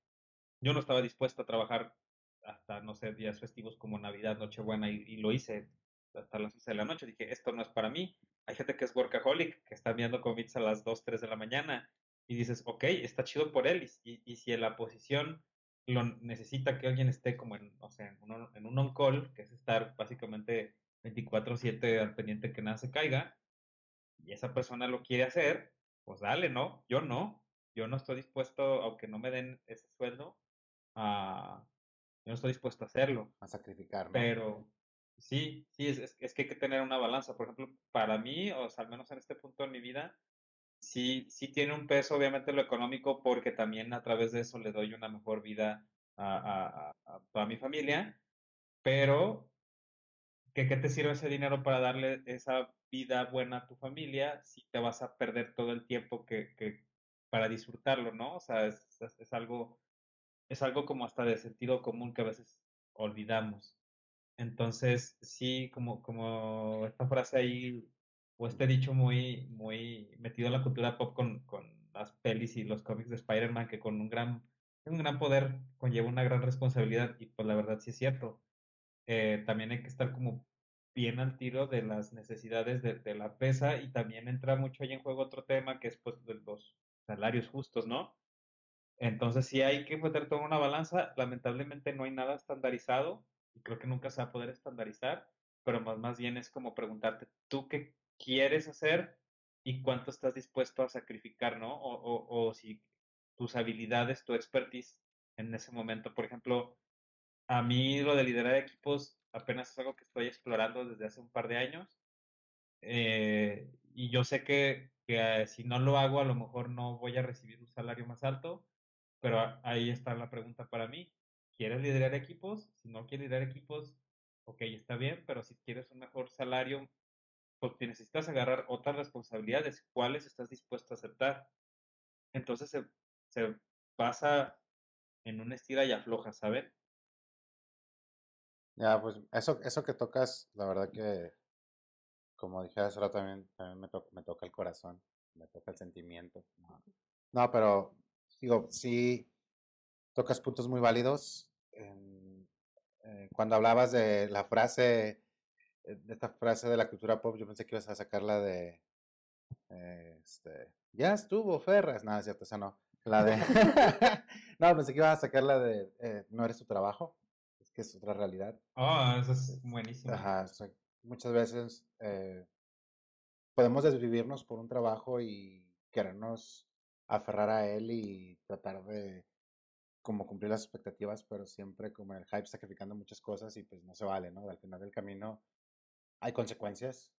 yo no estaba dispuesto a trabajar hasta, no sé, días festivos como Navidad, Nochebuena, y, y lo hice hasta las 11 de la noche. Dije, esto no es para mí. Hay gente que es workaholic, que está viendo commits a las 2, 3 de la mañana y dices, ok, está chido por él. Y, y si en la posición lo necesita que alguien esté como en, o sea, en un, en un on-call, que es estar básicamente 24/7 al pendiente que nada se caiga, y esa persona lo quiere hacer, pues dale, ¿no? Yo no. Yo no estoy dispuesto, aunque no me den ese sueldo, a... Yo no estoy dispuesto a hacerlo. A sacrificar, Pero, Sí, sí, es, es, que hay que tener una balanza. Por ejemplo, para mí, o sea, al menos en este punto de mi vida, sí, sí tiene un peso, obviamente, lo económico, porque también a través de eso le doy una mejor vida a, a, a toda mi familia, pero ¿qué, ¿qué te sirve ese dinero para darle esa vida buena a tu familia, sí te vas a perder todo el tiempo que, que para disfrutarlo, ¿no? O sea, es, es, es algo, es algo como hasta de sentido común que a veces olvidamos. Entonces, sí, como, como esta frase ahí, o este dicho muy, muy metido en la cultura pop con, con las pelis y los cómics de Spider-Man, que con un gran, un gran poder conlleva una gran responsabilidad, y pues la verdad sí es cierto. Eh, también hay que estar como bien al tiro de las necesidades de, la empresa y también entra mucho ahí en juego otro tema que es pues de los salarios justos, ¿no? Entonces sí hay que meter toda una balanza. Lamentablemente no hay nada estandarizado y creo que nunca se va a poder estandarizar, pero más, más bien es como preguntarte, ¿tú qué quieres hacer y cuánto estás dispuesto a sacrificar, ¿no? O, o, o si tus habilidades, tu expertise en ese momento. Por ejemplo, a mí lo de liderar equipos apenas es algo que estoy explorando desde hace un par de años. Eh, y yo sé que, que eh, si no lo hago, a lo mejor no voy a recibir un salario más alto, pero ahí está la pregunta para mí. ¿Quieres liderar equipos? Si no quieres liderar equipos, ok, está bien, pero si quieres un mejor salario, pues te necesitas agarrar otras responsabilidades. ¿Cuáles estás dispuesto a aceptar? Entonces se, se basa en un estira y afloja, ¿saben? Ya, pues eso, eso que tocas, la verdad que, como dije hace rato, también, también me, to- me toca el corazón, me toca el sentimiento. No, No, pero digo, sí tocas puntos muy válidos. eh, cuando hablabas de la frase, eh, de esta frase de la cultura pop, yo pensé que ibas a sacarla de, eh, este, ya estuvo, Ferras. Nada, es cierto, esa no. La de, no, pensé que ibas a sacarla de, no eres tu trabajo, es que es otra realidad. Oh, eso es buenísimo. Ajá, o sea, muchas veces podemos desvivirnos por un trabajo y querernos aferrar a él y tratar de como cumplir las expectativas, pero siempre como en el hype sacrificando muchas cosas y pues no se vale, ¿no? Al final del camino hay consecuencias.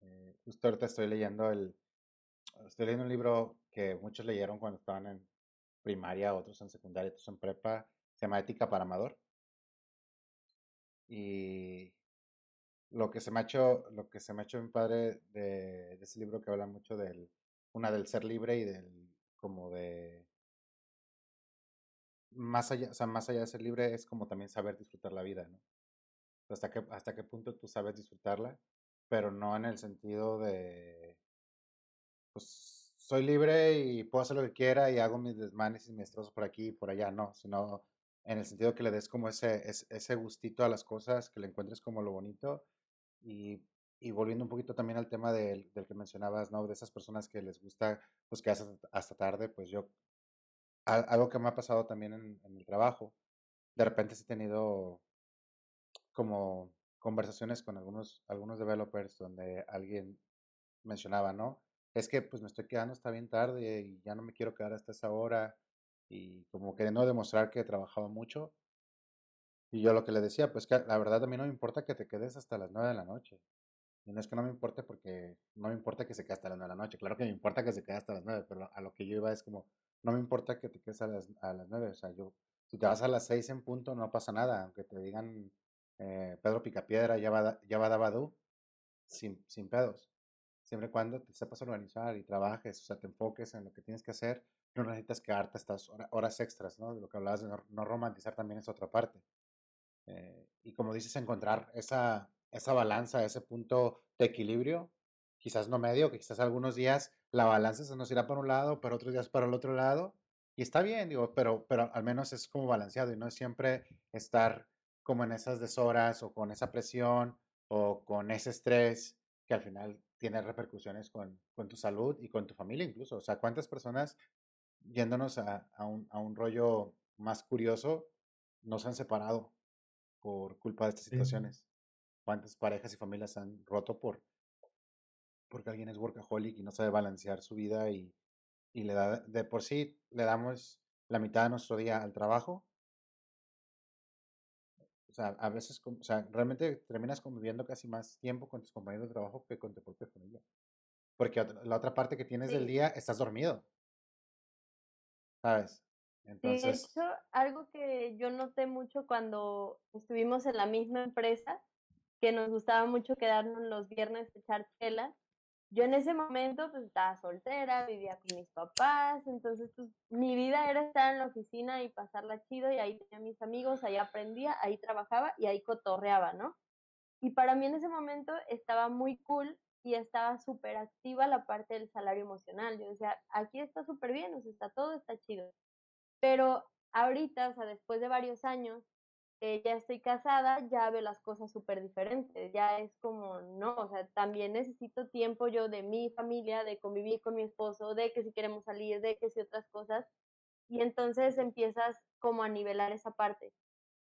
Eh, justo ahorita estoy leyendo el, estoy leyendo un libro que muchos leyeron cuando estaban en primaria, otros en secundaria, otros en prepa, se llama Ética para Amador. Y lo que se me ha hecho, lo que se me ha hecho mi padre de, de ese libro que habla mucho del, una del ser libre y del, como de, más allá, o sea, más allá de ser libre es como también saber disfrutar la vida, ¿no? Hasta qué, hasta qué punto tú sabes disfrutarla, pero no en el sentido de, pues, soy libre y puedo hacer lo que quiera y hago mis desmanes y mis destrozos por aquí y por allá, no, sino en el sentido que le des como ese, ese, gustito a las cosas, que le encuentres como lo bonito y, y volviendo un poquito también al tema del, del que mencionabas, ¿no? De esas personas que les gusta, pues, que hasta, hasta tarde, pues yo, algo que me ha pasado también en, en el trabajo, de repente he tenido como conversaciones con algunos, algunos developers donde alguien mencionaba, ¿no? Es que pues me estoy quedando hasta bien tarde y ya no me quiero quedar hasta esa hora y como queriendo demostrar que he trabajado mucho. Y yo lo que le decía, pues que la verdad a mí no me importa que te quedes hasta las 9 de la noche. Y no es que no me importe porque no me importa que se quede hasta las 9 de la noche. Claro que me importa que se quede hasta las 9, pero a lo que yo iba es como, no me importa que te quedes a las, a las 9. O sea, yo, si te vas a las 6 en punto, no pasa nada. Aunque te digan eh, Pedro Picapiedra, ya va, ya va Dabadú, sin, sin pedos. Siempre y cuando te sepas organizar y trabajes, o sea, te enfoques en lo que tienes que hacer, no necesitas quedarte estas hora- horas extras, ¿no? De lo que hablabas de no, no romantizar también es otra parte. Eh, y como dices, encontrar esa, esa balanza, ese punto de equilibrio, quizás no medio, que quizás algunos días la balanza se nos irá para un lado, pero otros días para el otro lado. Y está bien, digo, pero, pero al menos es como balanceado y no es siempre estar como en esas deshoras o con esa presión o con ese estrés que al final tiene repercusiones con, con tu salud y con tu familia incluso. O sea, ¿cuántas personas, yéndonos a, a un, a un rollo más curioso, nos han separado por culpa de estas Sí. situaciones? ¿Cuántas parejas y familias han roto por porque alguien es workaholic y no sabe balancear su vida y, y le da de por sí le damos la mitad de nuestro día al trabajo? O sea, a veces, o sea, realmente terminas conviviendo casi más tiempo con tus compañeros de trabajo que con tu propia familia. Porque la otra parte que tienes del Sí. día estás dormido, ¿sabes? De Entonces, hecho, algo que yo noté mucho cuando estuvimos en la misma empresa, que nos gustaba mucho quedarnos los viernes a echar chela. Yo en ese momento pues estaba soltera, vivía con mis papás, entonces pues mi vida era estar en la oficina y pasarla chido y ahí tenía mis amigos, ahí aprendía, ahí trabajaba y ahí cotorreaba, ¿no? Y para mí en ese momento estaba muy cool y estaba súper activa la parte del salario emocional. Yo decía, aquí está súper bien, o está todo, está chido. Pero ahorita, o sea, después de varios años, que ya estoy casada, ya veo las cosas súper diferentes, ya es como, no, o sea, también necesito tiempo yo de mi familia, de convivir con mi esposo, de que si queremos salir, de que si otras cosas, y entonces empiezas como a nivelar esa parte.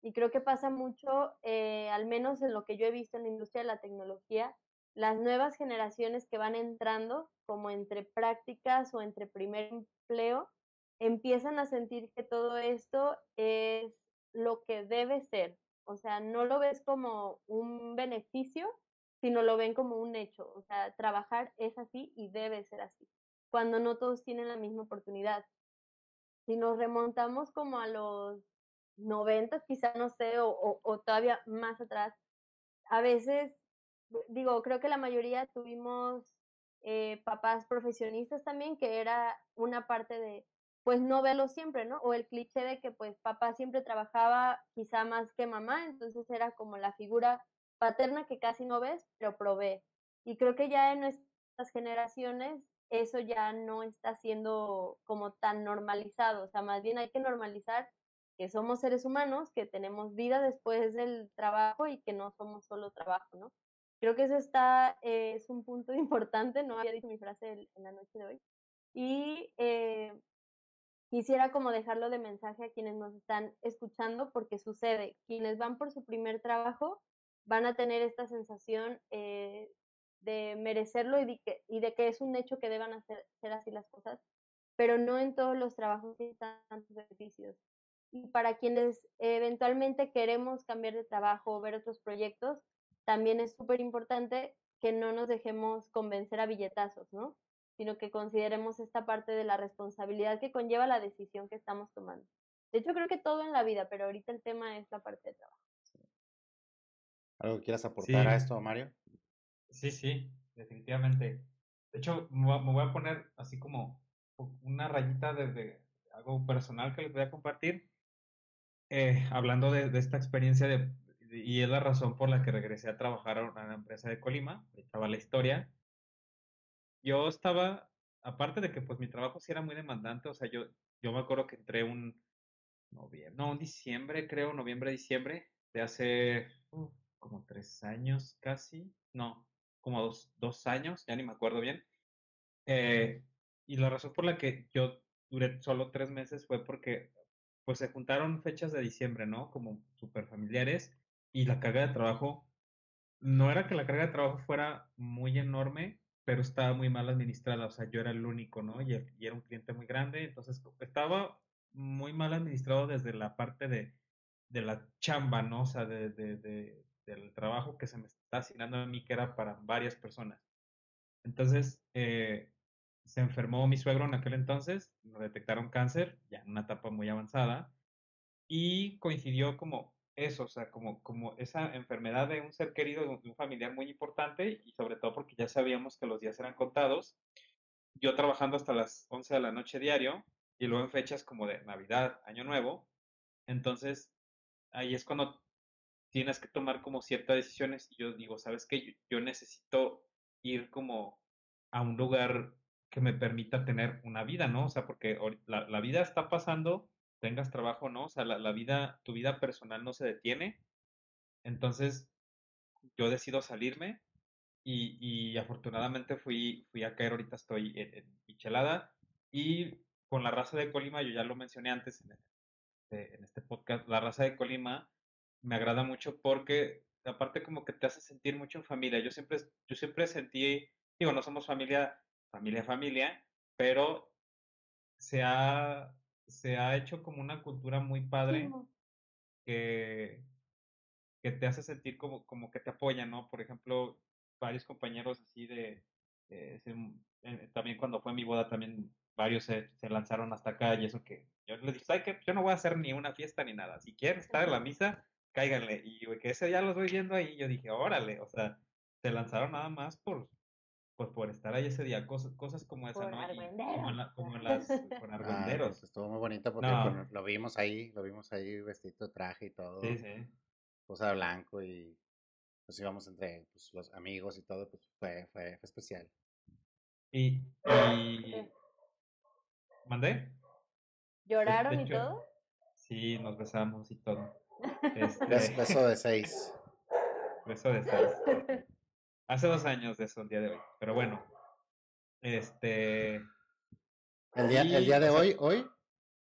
Y creo que pasa mucho, eh, al menos en lo que yo he visto en la industria de la tecnología, las nuevas generaciones que van entrando como entre prácticas o entre primer empleo, empiezan a sentir que todo esto es lo que debe ser. O sea, no lo ves como un beneficio, sino lo ven como un hecho. O sea, trabajar es así y debe ser así, cuando no todos tienen la misma oportunidad. Si nos remontamos como a los noventas, quizá no sé, o, o todavía más atrás, a veces, digo, creo que la mayoría tuvimos eh, papás profesionistas también, que era una parte de, pues no verlo siempre, ¿no? O el cliché de que pues papá siempre trabajaba quizá más que mamá, entonces era como la figura paterna que casi no ves, pero provee. Y creo que ya en nuestras generaciones eso ya no está siendo como tan normalizado, o sea, más bien hay que normalizar que somos seres humanos, que tenemos vida después del trabajo y que no somos solo trabajo, ¿no? Creo que eso está, eh, es un punto importante, no había dicho mi frase en la noche de hoy. Y eh, quisiera como dejarlo de mensaje a quienes nos están escuchando porque sucede, quienes van por su primer trabajo van a tener esta sensación eh, de merecerlo y de, que, que es un hecho que deban hacer, así las cosas, pero no en todos los trabajos están tantos beneficios. Y para quienes eventualmente queremos cambiar de trabajo o ver otros proyectos, también es súper importante que no nos dejemos convencer a billetazos, ¿no? Sino que consideremos esta parte de la responsabilidad que conlleva la decisión que estamos tomando. De hecho, creo que todo en la vida, pero ahorita el tema es la parte de trabajo. ¿Algo que quieras aportar a esto, Mario? Sí, sí, definitivamente. De hecho, me voy a poner así como una rayita desde algo personal que les voy a compartir, eh, hablando de, de, esta experiencia de, y es la razón por la que regresé a trabajar a una empresa de Colima, estaba la historia, yo estaba, aparte de que pues mi trabajo sí era muy demandante, o sea, yo, yo me acuerdo que entré un noviembre, no, un diciembre, creo, noviembre, diciembre, de hace uh, como tres años casi, no, como dos, dos años, ya ni me acuerdo bien. Eh, y la razón por la que yo duré solo tres meses fue porque pues se juntaron fechas de diciembre, ¿no? Como súper familiares y la carga de trabajo, no era que la carga de trabajo fuera muy enorme, pero estaba muy mal administrada, o sea, yo era el único, ¿no? Y, era un cliente muy grande, entonces estaba muy mal administrado desde la parte de, de la chamba, ¿no? O sea, de, de, del trabajo que se me está asignando a mí, que era para varias personas. Entonces, eh, se enfermó mi suegro en aquel entonces, me detectaron cáncer, ya en una etapa muy avanzada, y coincidió como eso, o sea, como, como esa enfermedad de un ser querido, de un, familiar muy importante y sobre todo porque ya sabíamos que los días eran contados. Yo trabajando hasta las 11 de la noche diario y luego en fechas como de Navidad, Año Nuevo. Entonces, ahí es cuando tienes que tomar como ciertas decisiones y yo digo, ¿sabes qué? Yo, necesito ir como a un lugar que me permita tener una vida, ¿no? O sea, porque la, la vida está pasando tengas trabajo no, o sea, la, vida, tu vida personal no se detiene. Entonces, yo decido salirme y, y afortunadamente fui, fui a caer, ahorita estoy en, Michelada y con la raza de Colima, yo ya lo mencioné antes en este, en este podcast, la raza de Colima me agrada mucho porque aparte como que te hace sentir mucho en familia. Yo siempre, yo siempre sentí, digo, no somos familia, familia, familia, pero se ha, se ha hecho como una cultura muy padre que, que te hace sentir como, como que te apoya, ¿no? Por ejemplo, varios compañeros así de, eh, también cuando fue mi boda también varios se, se, lanzaron hasta acá y eso que yo les dije, ¿sabes qué? Yo no voy a hacer ni una fiesta ni nada. Si quieren estar en la misa, cáiganle. Y que ese día los voy viendo ahí, yo dije, órale, o sea, se lanzaron nada más por, por, por estar ahí ese día, cosas, cosas como esa, Por ¿no? Como, la- como en las, por Ah, argüenderos. pues estuvo muy bonito porque No. lo vimos ahí, lo vimos ahí vestido de traje y todo, Sí, sí. cosa de blanco y pues íbamos entre pues, los amigos y todo, pues fue, fue, fue especial. Y, y... ¿Mandé? ¿Lloraron y todo? Sí, nos besamos y todo. Este, beso de seis. beso de seis. Hace dos años de eso, el día de hoy. Pero bueno, este... El día, el día de o sea, hoy, hoy,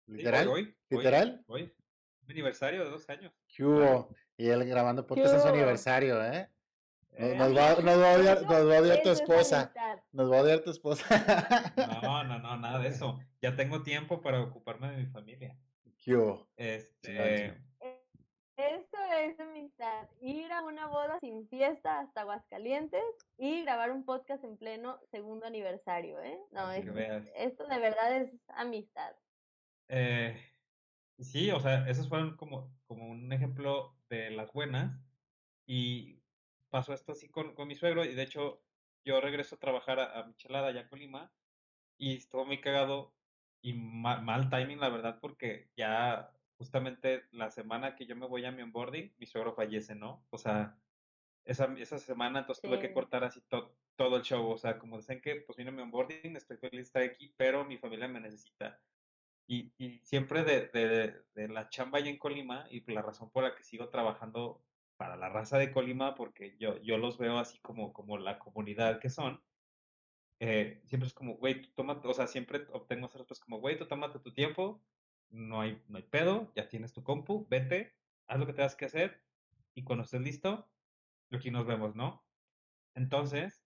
sí, literal, hoy, hoy, hoy, literal, Hoy, mi aniversario de dos años. ¿qué hubo? Y él grabando podcast en su aniversario, ¿eh? Nos, Eh, nos va, nos va a odiar, nos va a odiar tu esposa. Nos va a odiar tu esposa. No, no, no, nada de eso. Ya tengo tiempo para ocuparme de mi familia. ¿Qué hubo? Este, Esto es amistad. Ir a una boda sin fiesta hasta Aguascalientes y grabar un podcast en pleno segundo aniversario, ¿eh? No, esto, de verdad es amistad. Eh, sí, o sea, esos fueron como, como un ejemplo de las buenas. Y pasó esto así con, con mi suegro. Y de hecho, yo regreso a trabajar a, a Michelada, allá a Colima. Y estuvo muy cagado y ma- mal timing, la verdad, porque ya justamente la semana que yo me voy a mi onboarding, mi suegro fallece, ¿no? O sea, esa, esa semana entonces tuve que Sí. cortar así to- todo el show. O sea, como dicen que pues vino mi onboarding, estoy feliz de estar aquí, pero mi familia me necesita. Y, y siempre de, de, de la chamba allá en Colima y la razón por la que sigo trabajando para la raza de Colima, porque yo, yo los veo así como, como la comunidad que son, eh, siempre es como, güey, tú tómate, o sea, siempre obtengo respuestas como, güey, tú tómate tu tiempo, no hay, no hay pedo, ya tienes tu compu, vete, haz lo que tengas que hacer y cuando estés listo, aquí nos vemos, ¿no? Entonces,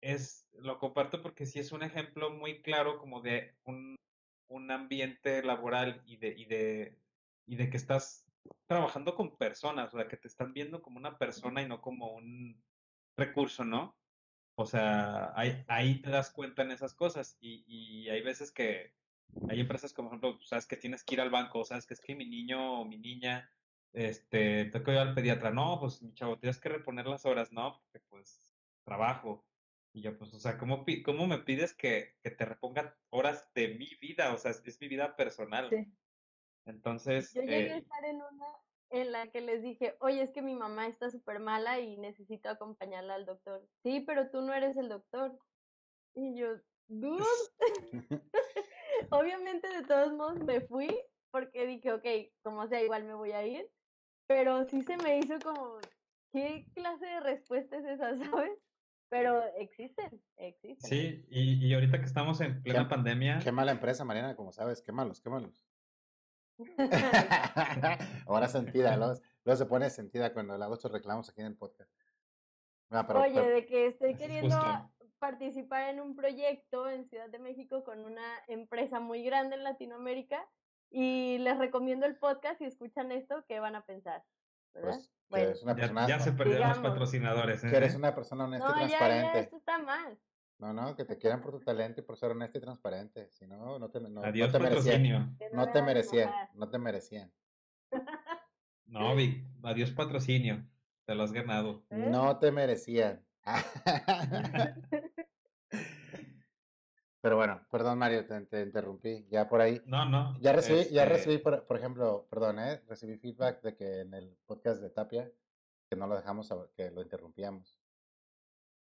es, lo comparto porque sí es un ejemplo muy claro como de un, un ambiente laboral y de, y de, y de que estás trabajando con personas, o sea, que te están viendo como una persona y no como un recurso, ¿no? O sea, ahí, ahí te das cuenta en esas cosas y, y hay veces que hay empresas como, por ejemplo, sabes que tienes que ir al banco, sabes que es que mi niño o mi niña, este, tengo que ir al pediatra, no, pues mi chavo, tienes que reponer las horas, no, porque pues trabajo. Y yo, pues, o sea, ¿cómo, cómo me pides que, que te reponga horas de mi vida? O sea, es, es mi vida personal. Sí. Entonces, Yo llegué a eh, estar en una en la que les dije, oye, es que mi mamá está súper mala y necesito acompañarla al doctor. Sí, pero tú no eres el doctor. Y yo, dude. Obviamente, de todos modos, me fui porque dije, ok, como sea, igual me voy a ir. Pero sí se me hizo como, ¿qué clase de respuesta es esa, sabes? Pero existen, existen. sí, y, y ahorita que estamos en plena Qué- pandemia, Qué mala empresa, Mariana, como sabes, quémalos, quémalos. Ahora sentida, luego, luego se pone sentida cuando le hago estos reclamos aquí en el podcast. Ah, pero- Oye, pero- de que estoy queriendo justo. Participar en un proyecto en Ciudad de México con una empresa muy grande en Latinoamérica y les recomiendo el podcast y escuchan esto, ¿qué van a pensar? ¿Verdad? pues, que bueno, eres una ya, persona, ya se perdieron los patrocinadores. que eres ¿eh? una persona honesta no, y ya, ya, transparente. esto está mal. No, no, que te quieran por tu talento y por ser honesta y transparente. Si no, no te, no, no Adiós te merecían. No me te merecían, no te merecían. No, Vic, adiós patrocinio. Te lo has ganado. ¿Eh? No te merecían. Pero bueno, perdón Mario, te, te interrumpí. Ya por ahí. No, no. Ya recibí, ya este, recibí, por, por ejemplo, perdón, ¿eh? recibí feedback de que en el podcast de Tapia, que no lo dejamos, que lo interrumpíamos.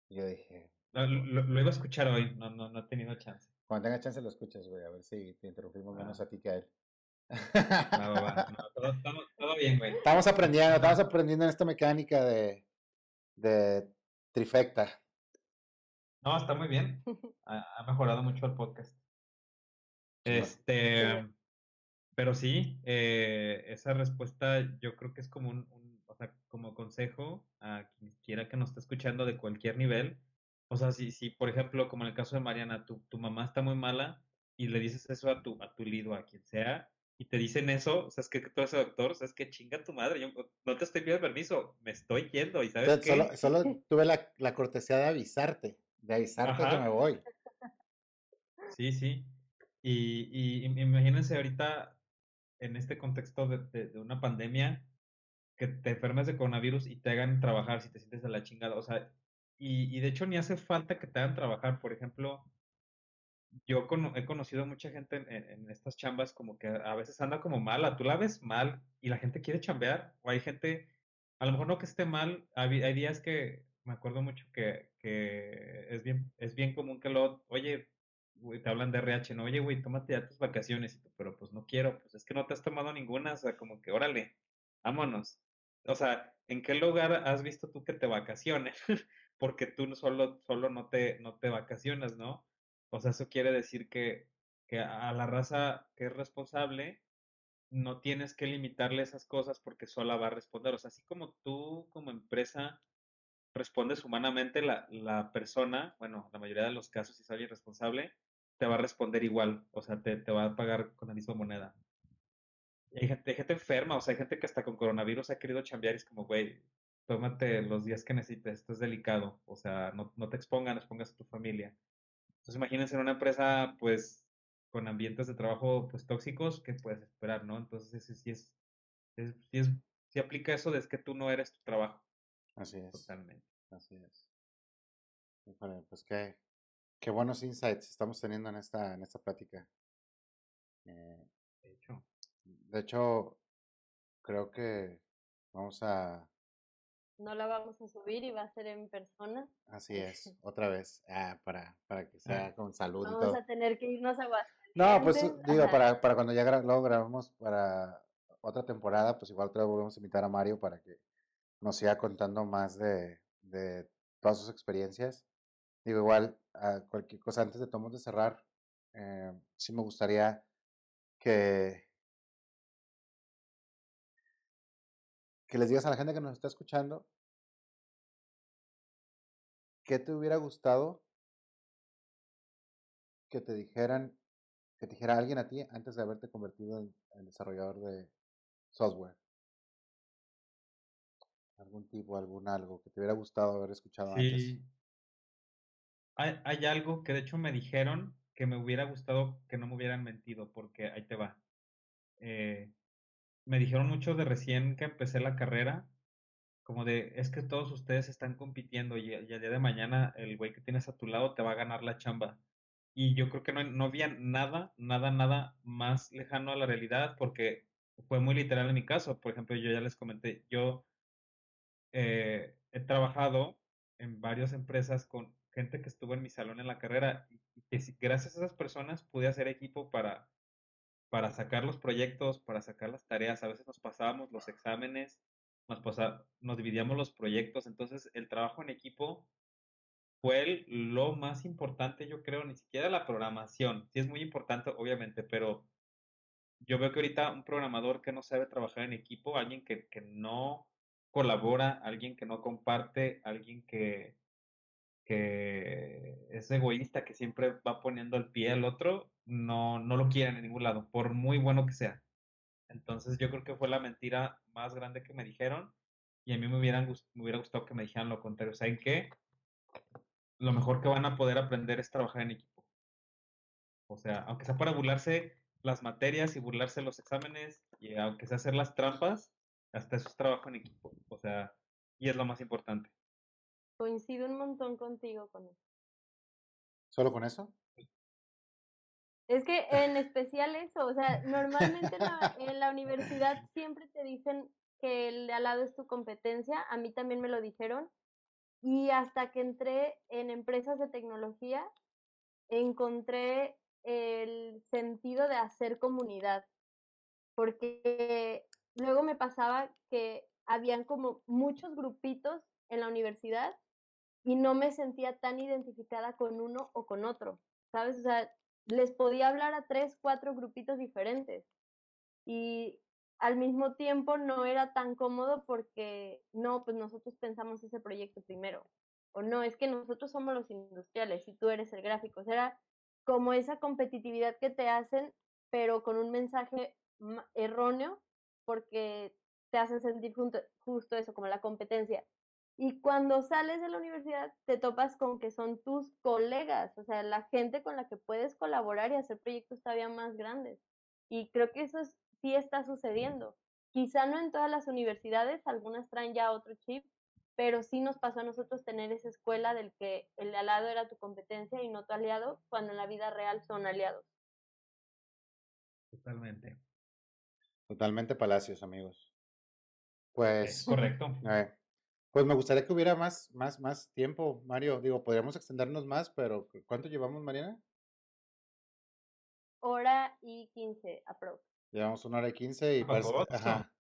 Y yo dije, Lo, lo- lo iba a escuchar hoy, no, no, no he tenido chance. cuando tenga chance lo escuchas, güey, a ver si te interrumpimos menos Ah. a ti que a él. Va, va, va. No, todo, estamos- todo bien, güey. Estamos aprendiendo, estamos aprendiendo en esta mecánica de, de trifecta. No, está muy bien. Ha, ha mejorado mucho el podcast. Este, pero sí, eh, esa respuesta yo creo que es como un, un- o sea, como consejo a quien quiera que nos esté escuchando de cualquier nivel. O sea, si, si por ejemplo, como en el caso de Mariana, tu, tu mamá está muy mala y le dices eso a tu, a tu lido, a quien sea, y te dicen eso, o sea, es que tú eres doctor, o sea, es que chinga tu madre, yo no te estoy pidiendo permiso, me estoy yendo, y sabes Entonces, qué? Solo, solo tuve la, la cortesía de avisarte, de avisarte que Ajá. me voy. Sí, sí. Y, y im- imagínense ahorita en este contexto de, de- de una pandemia, que te enfermes de coronavirus y te hagan trabajar si te sientes de la chingada. O sea, y, y de hecho ni hace falta que te hagan trabajar. Por ejemplo, yo he conocido mucha gente en, en, estas chambas como que a veces anda como mala. Tú la ves mal y la gente quiere chambear. O hay gente, a lo mejor no que esté mal, hay, hay días que me acuerdo mucho que, que es, bien, es bien común que lo, oye, te hablan de RH, no, oye, güey, tómate ya tus vacaciones, pero pues no quiero, pues es que no te has tomado ninguna, o sea, como que órale, vámonos. O sea, ¿en qué lugar has visto tú que te vacaciones? Porque tú solo, solo no te, no te vacacionas, ¿no? O sea, eso quiere decir que, que a la raza que es responsable, no tienes que limitarle esas cosas porque sola va a responder. O sea, así como tú como empresa respondes humanamente, la, la persona, bueno, la mayoría de los casos, si es alguien responsable, te va a responder igual, o sea, te, te va a pagar con la misma moneda. hay gente, gente enferma, o sea, hay gente que hasta con coronavirus ha querido chambear y es como, güey, tómate los días que necesites, esto es delicado, o sea, no, no te expongan, expongas a tu familia. Entonces imagínense en una empresa, pues, con ambientes de trabajo, pues, tóxicos, ¿qué puedes esperar, no? Entonces, sí es, es, sí es, sí aplica eso de es que tú no eres tu trabajo. Así es. Totalmente. Así es. pues qué, qué buenos insights estamos teniendo en esta, en esta plática. Eh, de hecho. De hecho, creo que vamos a... No la vamos a subir y va a ser en persona. Así es, otra vez, ah, para, para que sea con salud vamos y todo. a tener que irnos a No, pues digo, para, para cuando ya gra luego grabamos para otra temporada, pues igual otra vez volvemos a invitar a Mario para que nos siga contando más de, todas sus experiencias. Digo, igual, a cualquier cosa, antes de tomar de cerrar, eh, sí me gustaría que, que les digas a la gente que nos está escuchando qué te hubiera gustado que te dijeran, que te dijera alguien a ti antes de haberte convertido en, en desarrollador de software algún tipo, algún algo que te hubiera gustado haber escuchado antes. Hay, hay algo que de hecho me dijeron que me hubiera gustado que no me hubieran mentido, porque ahí te va. Eh, me dijeron mucho de recién que empecé la carrera, como de, es que todos ustedes están compitiendo y, y el día de mañana el güey que tienes a tu lado te va a ganar la chamba. Y yo creo que no, no había nada, nada, nada más lejano a la realidad, porque fue muy literal en mi caso. Por ejemplo, yo ya les comenté, yo eh, he trabajado en varias empresas con gente que estuvo en mi salón en la carrera y, que gracias a esas personas pude hacer equipo para, para sacar los proyectos, para sacar las tareas. A veces nos pasábamos los exámenes, nos, nos dividíamos los proyectos. Entonces, el trabajo en equipo fue lo más importante, yo creo, ni siquiera la programación. Sí es muy importante, obviamente, pero yo veo que ahorita un programador que no sabe trabajar en equipo, alguien que, que no colabora, alguien que no comparte, alguien que, es egoísta, que siempre va poniendo el pie al otro, no, no lo quieren en ningún lado, por muy bueno que sea. Entonces yo creo que fue la mentira más grande que me dijeron y a mí me, me hubiera gustado que me dijeran lo contrario. ¿Saben qué? Lo mejor que van a poder aprender es trabajar en equipo. O sea, aunque sea para burlarse las materias y burlarse los exámenes y aunque sea hacer las trampas, hasta eso es trabajo en equipo, o sea, y es lo más importante. Coincido un montón contigo con eso. ¿Solo con eso? Es que en especial eso, o sea, normalmente en la, universidad siempre te dicen que el de al lado es tu competencia, a mí también me lo dijeron, y hasta que entré en empresas de tecnología, encontré el sentido de hacer comunidad, porque luego me pasaba que habían como muchos grupitos en la universidad y no me sentía tan identificada con uno o con otro, ¿sabes? O sea, les podía hablar a tres, cuatro grupitos diferentes y al mismo tiempo no era tan cómodo porque no, pues nosotros pensamos ese proyecto primero o no, es que nosotros somos los industriales y tú eres el gráfico, o sea, era como esa competitividad que te hacen, pero con un mensaje erróneo porque te hacen sentir justo eso, como la competencia. Y cuando sales de la universidad te topas con que son tus colegas, o sea, la gente con la que puedes colaborar y hacer proyectos todavía más grandes. Y creo que eso sí está sucediendo. quizá no en todas las universidades, algunas traen ya otro chip, pero sí nos pasó a nosotros tener esa escuela del que el de al lado era tu competencia y no tu aliado, cuando en la vida real son aliados. Totalmente. Totalmente Palacios, amigos. Es Pues, correcto. eh, pues me gustaría que hubiera más, más, más tiempo, Mario. Digo, podríamos extendernos más, pero ¿cu- ¿cuánto llevamos, Mariana? Hora y 15 aprox. Llevamos una hora y quince y parece Baboso. ajá,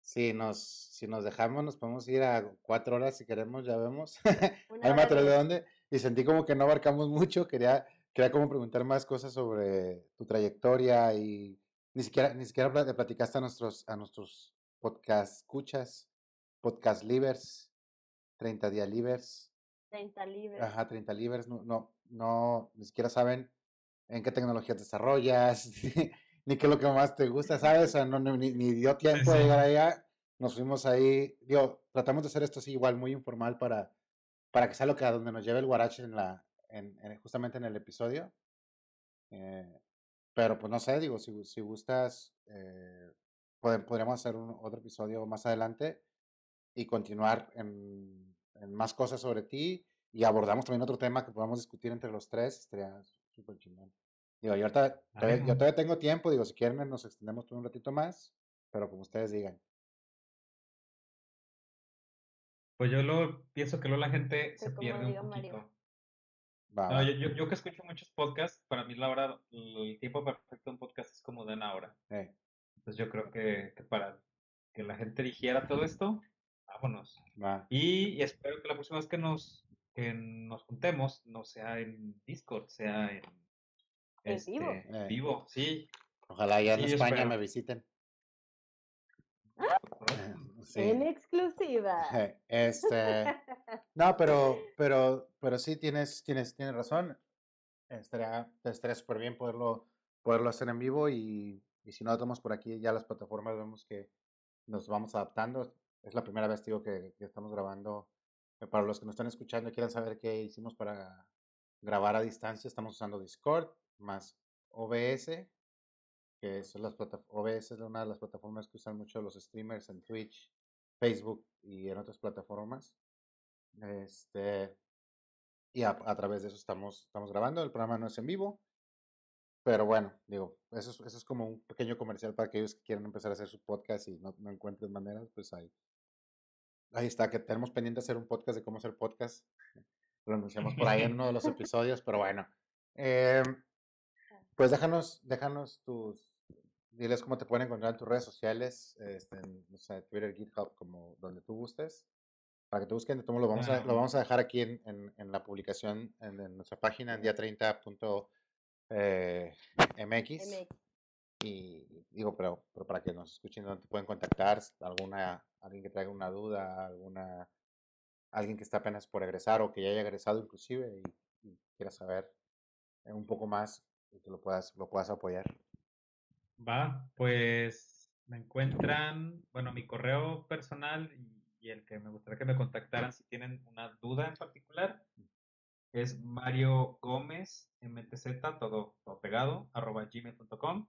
si nos, si nos dejamos, nos podemos ir a cuatro horas si queremos, ya vemos. Hora atrás de dónde y sentí como que no abarcamos mucho, quería, quería como preguntar más cosas sobre tu trayectoria y ni siquiera, ni siquiera platicaste a nuestros, a nuestros podcast escuchas, podcast livers, 30 día livers, 30 libres. ajá, 30 livers, no, no, no, ni siquiera saben en qué tecnologías desarrollas, ni qué es lo que más te gusta, ¿sabes? O sea, no, ni, ni dio tiempo de llegar allá, nos fuimos ahí, digo, tratamos de hacer esto así igual, muy informal para, para que sea lo que a donde nos lleve el guarache en la, en, en- justamente en el episodio. Eh, pero pues no sé, digo, si, si gustas, eh, podríamos hacer un, otro episodio más adelante y continuar en, en más cosas sobre ti y abordamos también otro tema que podamos discutir entre los tres, estaría súper chingón. Digo, yo, ahorita todavía, yo todavía tengo tiempo, digo, si quieren nos extendemos por un ratito más, pero como ustedes digan. Pues yo lo pienso que luego la gente se pierde un Mario. No, yo, yo, yo que escucho muchos podcasts, para mí la hora, el tiempo perfecto de un podcast es como de una hora. Eh, Entonces yo creo que, que para que la gente digiera todo esto, vámonos. va. Y, y espero que la próxima vez que nos, que nos juntemos no sea en Discord, sea en, En vivo. este, Eh. vivo, sí. Ojalá ya en Sí, España espero. me visiten. Sí. En exclusiva. Este, no, pero, pero, pero sí tienes, tienes, tienes razón. Estaría, estaría súper bien poderlo, poderlo hacer en vivo y, y si no lo tomamos por aquí, ya las plataformas vemos que nos vamos adaptando. Es la primera vez, digo, que, que estamos grabando. Eh, Para los que nos están escuchando y quieran saber qué hicimos para grabar a distancia, estamos usando Discord más OBS, que son las OBS es una de las plataformas que usan mucho los streamers en Twitch, Facebook y en otras plataformas. Este, y a, a través de eso estamos, estamos grabando. El programa no es en vivo, pero bueno, digo, eso es, eso es como un pequeño comercial para aquellos que quieren empezar a hacer su podcast y no, no encuentren maneras, pues ahí, ahí está, que tenemos pendiente hacer un podcast de cómo hacer podcast. Lo anunciamos por ahí en uno de los episodios, pero bueno. Em, pues déjanos, déjanos tus, diles cómo te pueden encontrar en tus redes sociales, este, en, Twitter, GitHub, como donde tú gustes, para que te busquen. Lo vamos a, lo vamos a dejar aquí en, en, en la publicación en, en nuestra página en día 30.mx. MX. Y digo, pero, pero para que nos escuchen, donde te pueden contactar, alguna, alguien que traiga una duda, alguna, alguien que está apenas por egresar o que ya haya egresado inclusive y, y quiera saber eh, un poco más y que lo puedas, lo puedas apoyar. Va, pues me encuentran, bueno, mi correo personal y, el que me gustaría que me contactaran si tienen una duda en particular es Mario Gómez MTZ, todo, todo pegado, arroba gmail.com.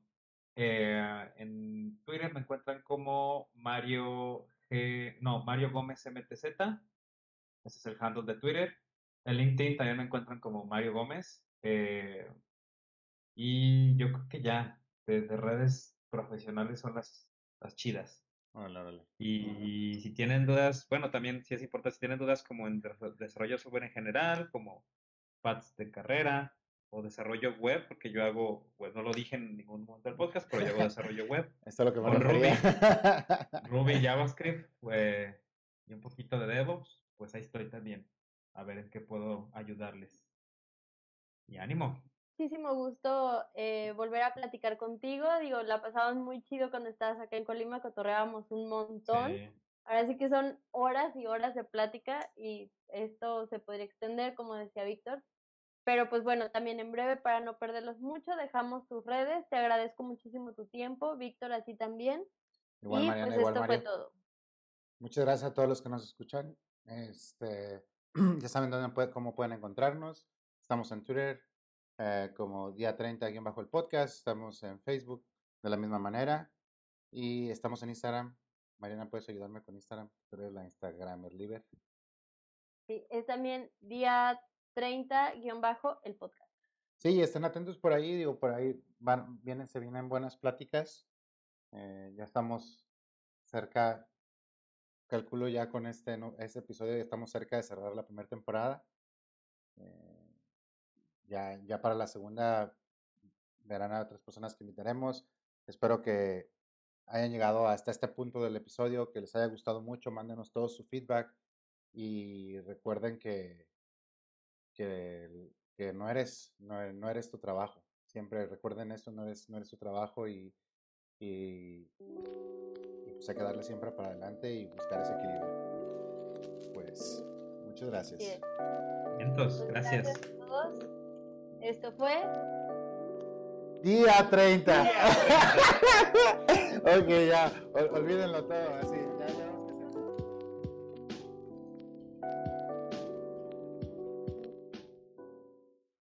Eh, en Twitter me encuentran como Mario G, no, Mario Gómez MTZ, ese es el handle de Twitter. En LinkedIn también me encuentran como Mario Gómez. eh, y yo creo que ya, de, de redes profesionales son las, las chidas. Y si tienen dudas, bueno, también sí es importante, si tienen dudas como en des- desarrollo de software en general, como pads de carrera o desarrollo web, porque yo hago, pues no lo dije en ningún momento del podcast, pero yo hago desarrollo web, Esto es lo que me Con Ruby. Ruby, JavaScript pues, y un poquito de DevOps, pues ahí estoy también, a ver en qué puedo ayudarles. Y ánimo. Muchísimo gusto eh, volver a platicar contigo. Digo, la pasamos muy chido cuando estabas acá en Colima, cotorreábamos un montón. Sí. Ahora sí que son horas y horas de plática y esto se podría extender, como decía Víctor. Pero pues bueno, también en breve, para no perderlos mucho, dejamos tus redes. Te agradezco muchísimo tu tiempo, Víctor, a ti también. Igual y Mariana, pues igual esto fue Mario. todo. Muchas gracias a todos los que nos escuchan. Este, ya saben dónde puede- cómo pueden encontrarnos. Estamos en Twitter eh, como día 30 aquí bajo el podcast. Estamos en Facebook de la misma manera. Y estamos en Instagram Mariana, ¿puedes ayudarme con Instagram? Tú eres la Instagramer Liber. Sí, es también día 30 guion bajo el podcast. Sí, estén atentos por ahí, digo, por ahí van, vienen, se vienen buenas pláticas. Eh, ya estamos cerca, calculo ya con este, no- este episodio, ya estamos cerca de cerrar la primera temporada. Eh, ya, ya para la segunda verán a otras personas que invitaremos. Espero que hayan llegado hasta este punto del episodio, que les haya gustado mucho, mándenos todo su feedback y recuerden que, que, no, eres, no, no eres tu trabajo. Siempre recuerden eso, no eres, no eres tu trabajo y, y, y pues hay que darle siempre para adelante y buscar ese equilibrio. Pues muchas gracias. Así es. Vientos, Pues gracias. Esto fue Día 30. ok, ya, ol- olvídenlo todo, así.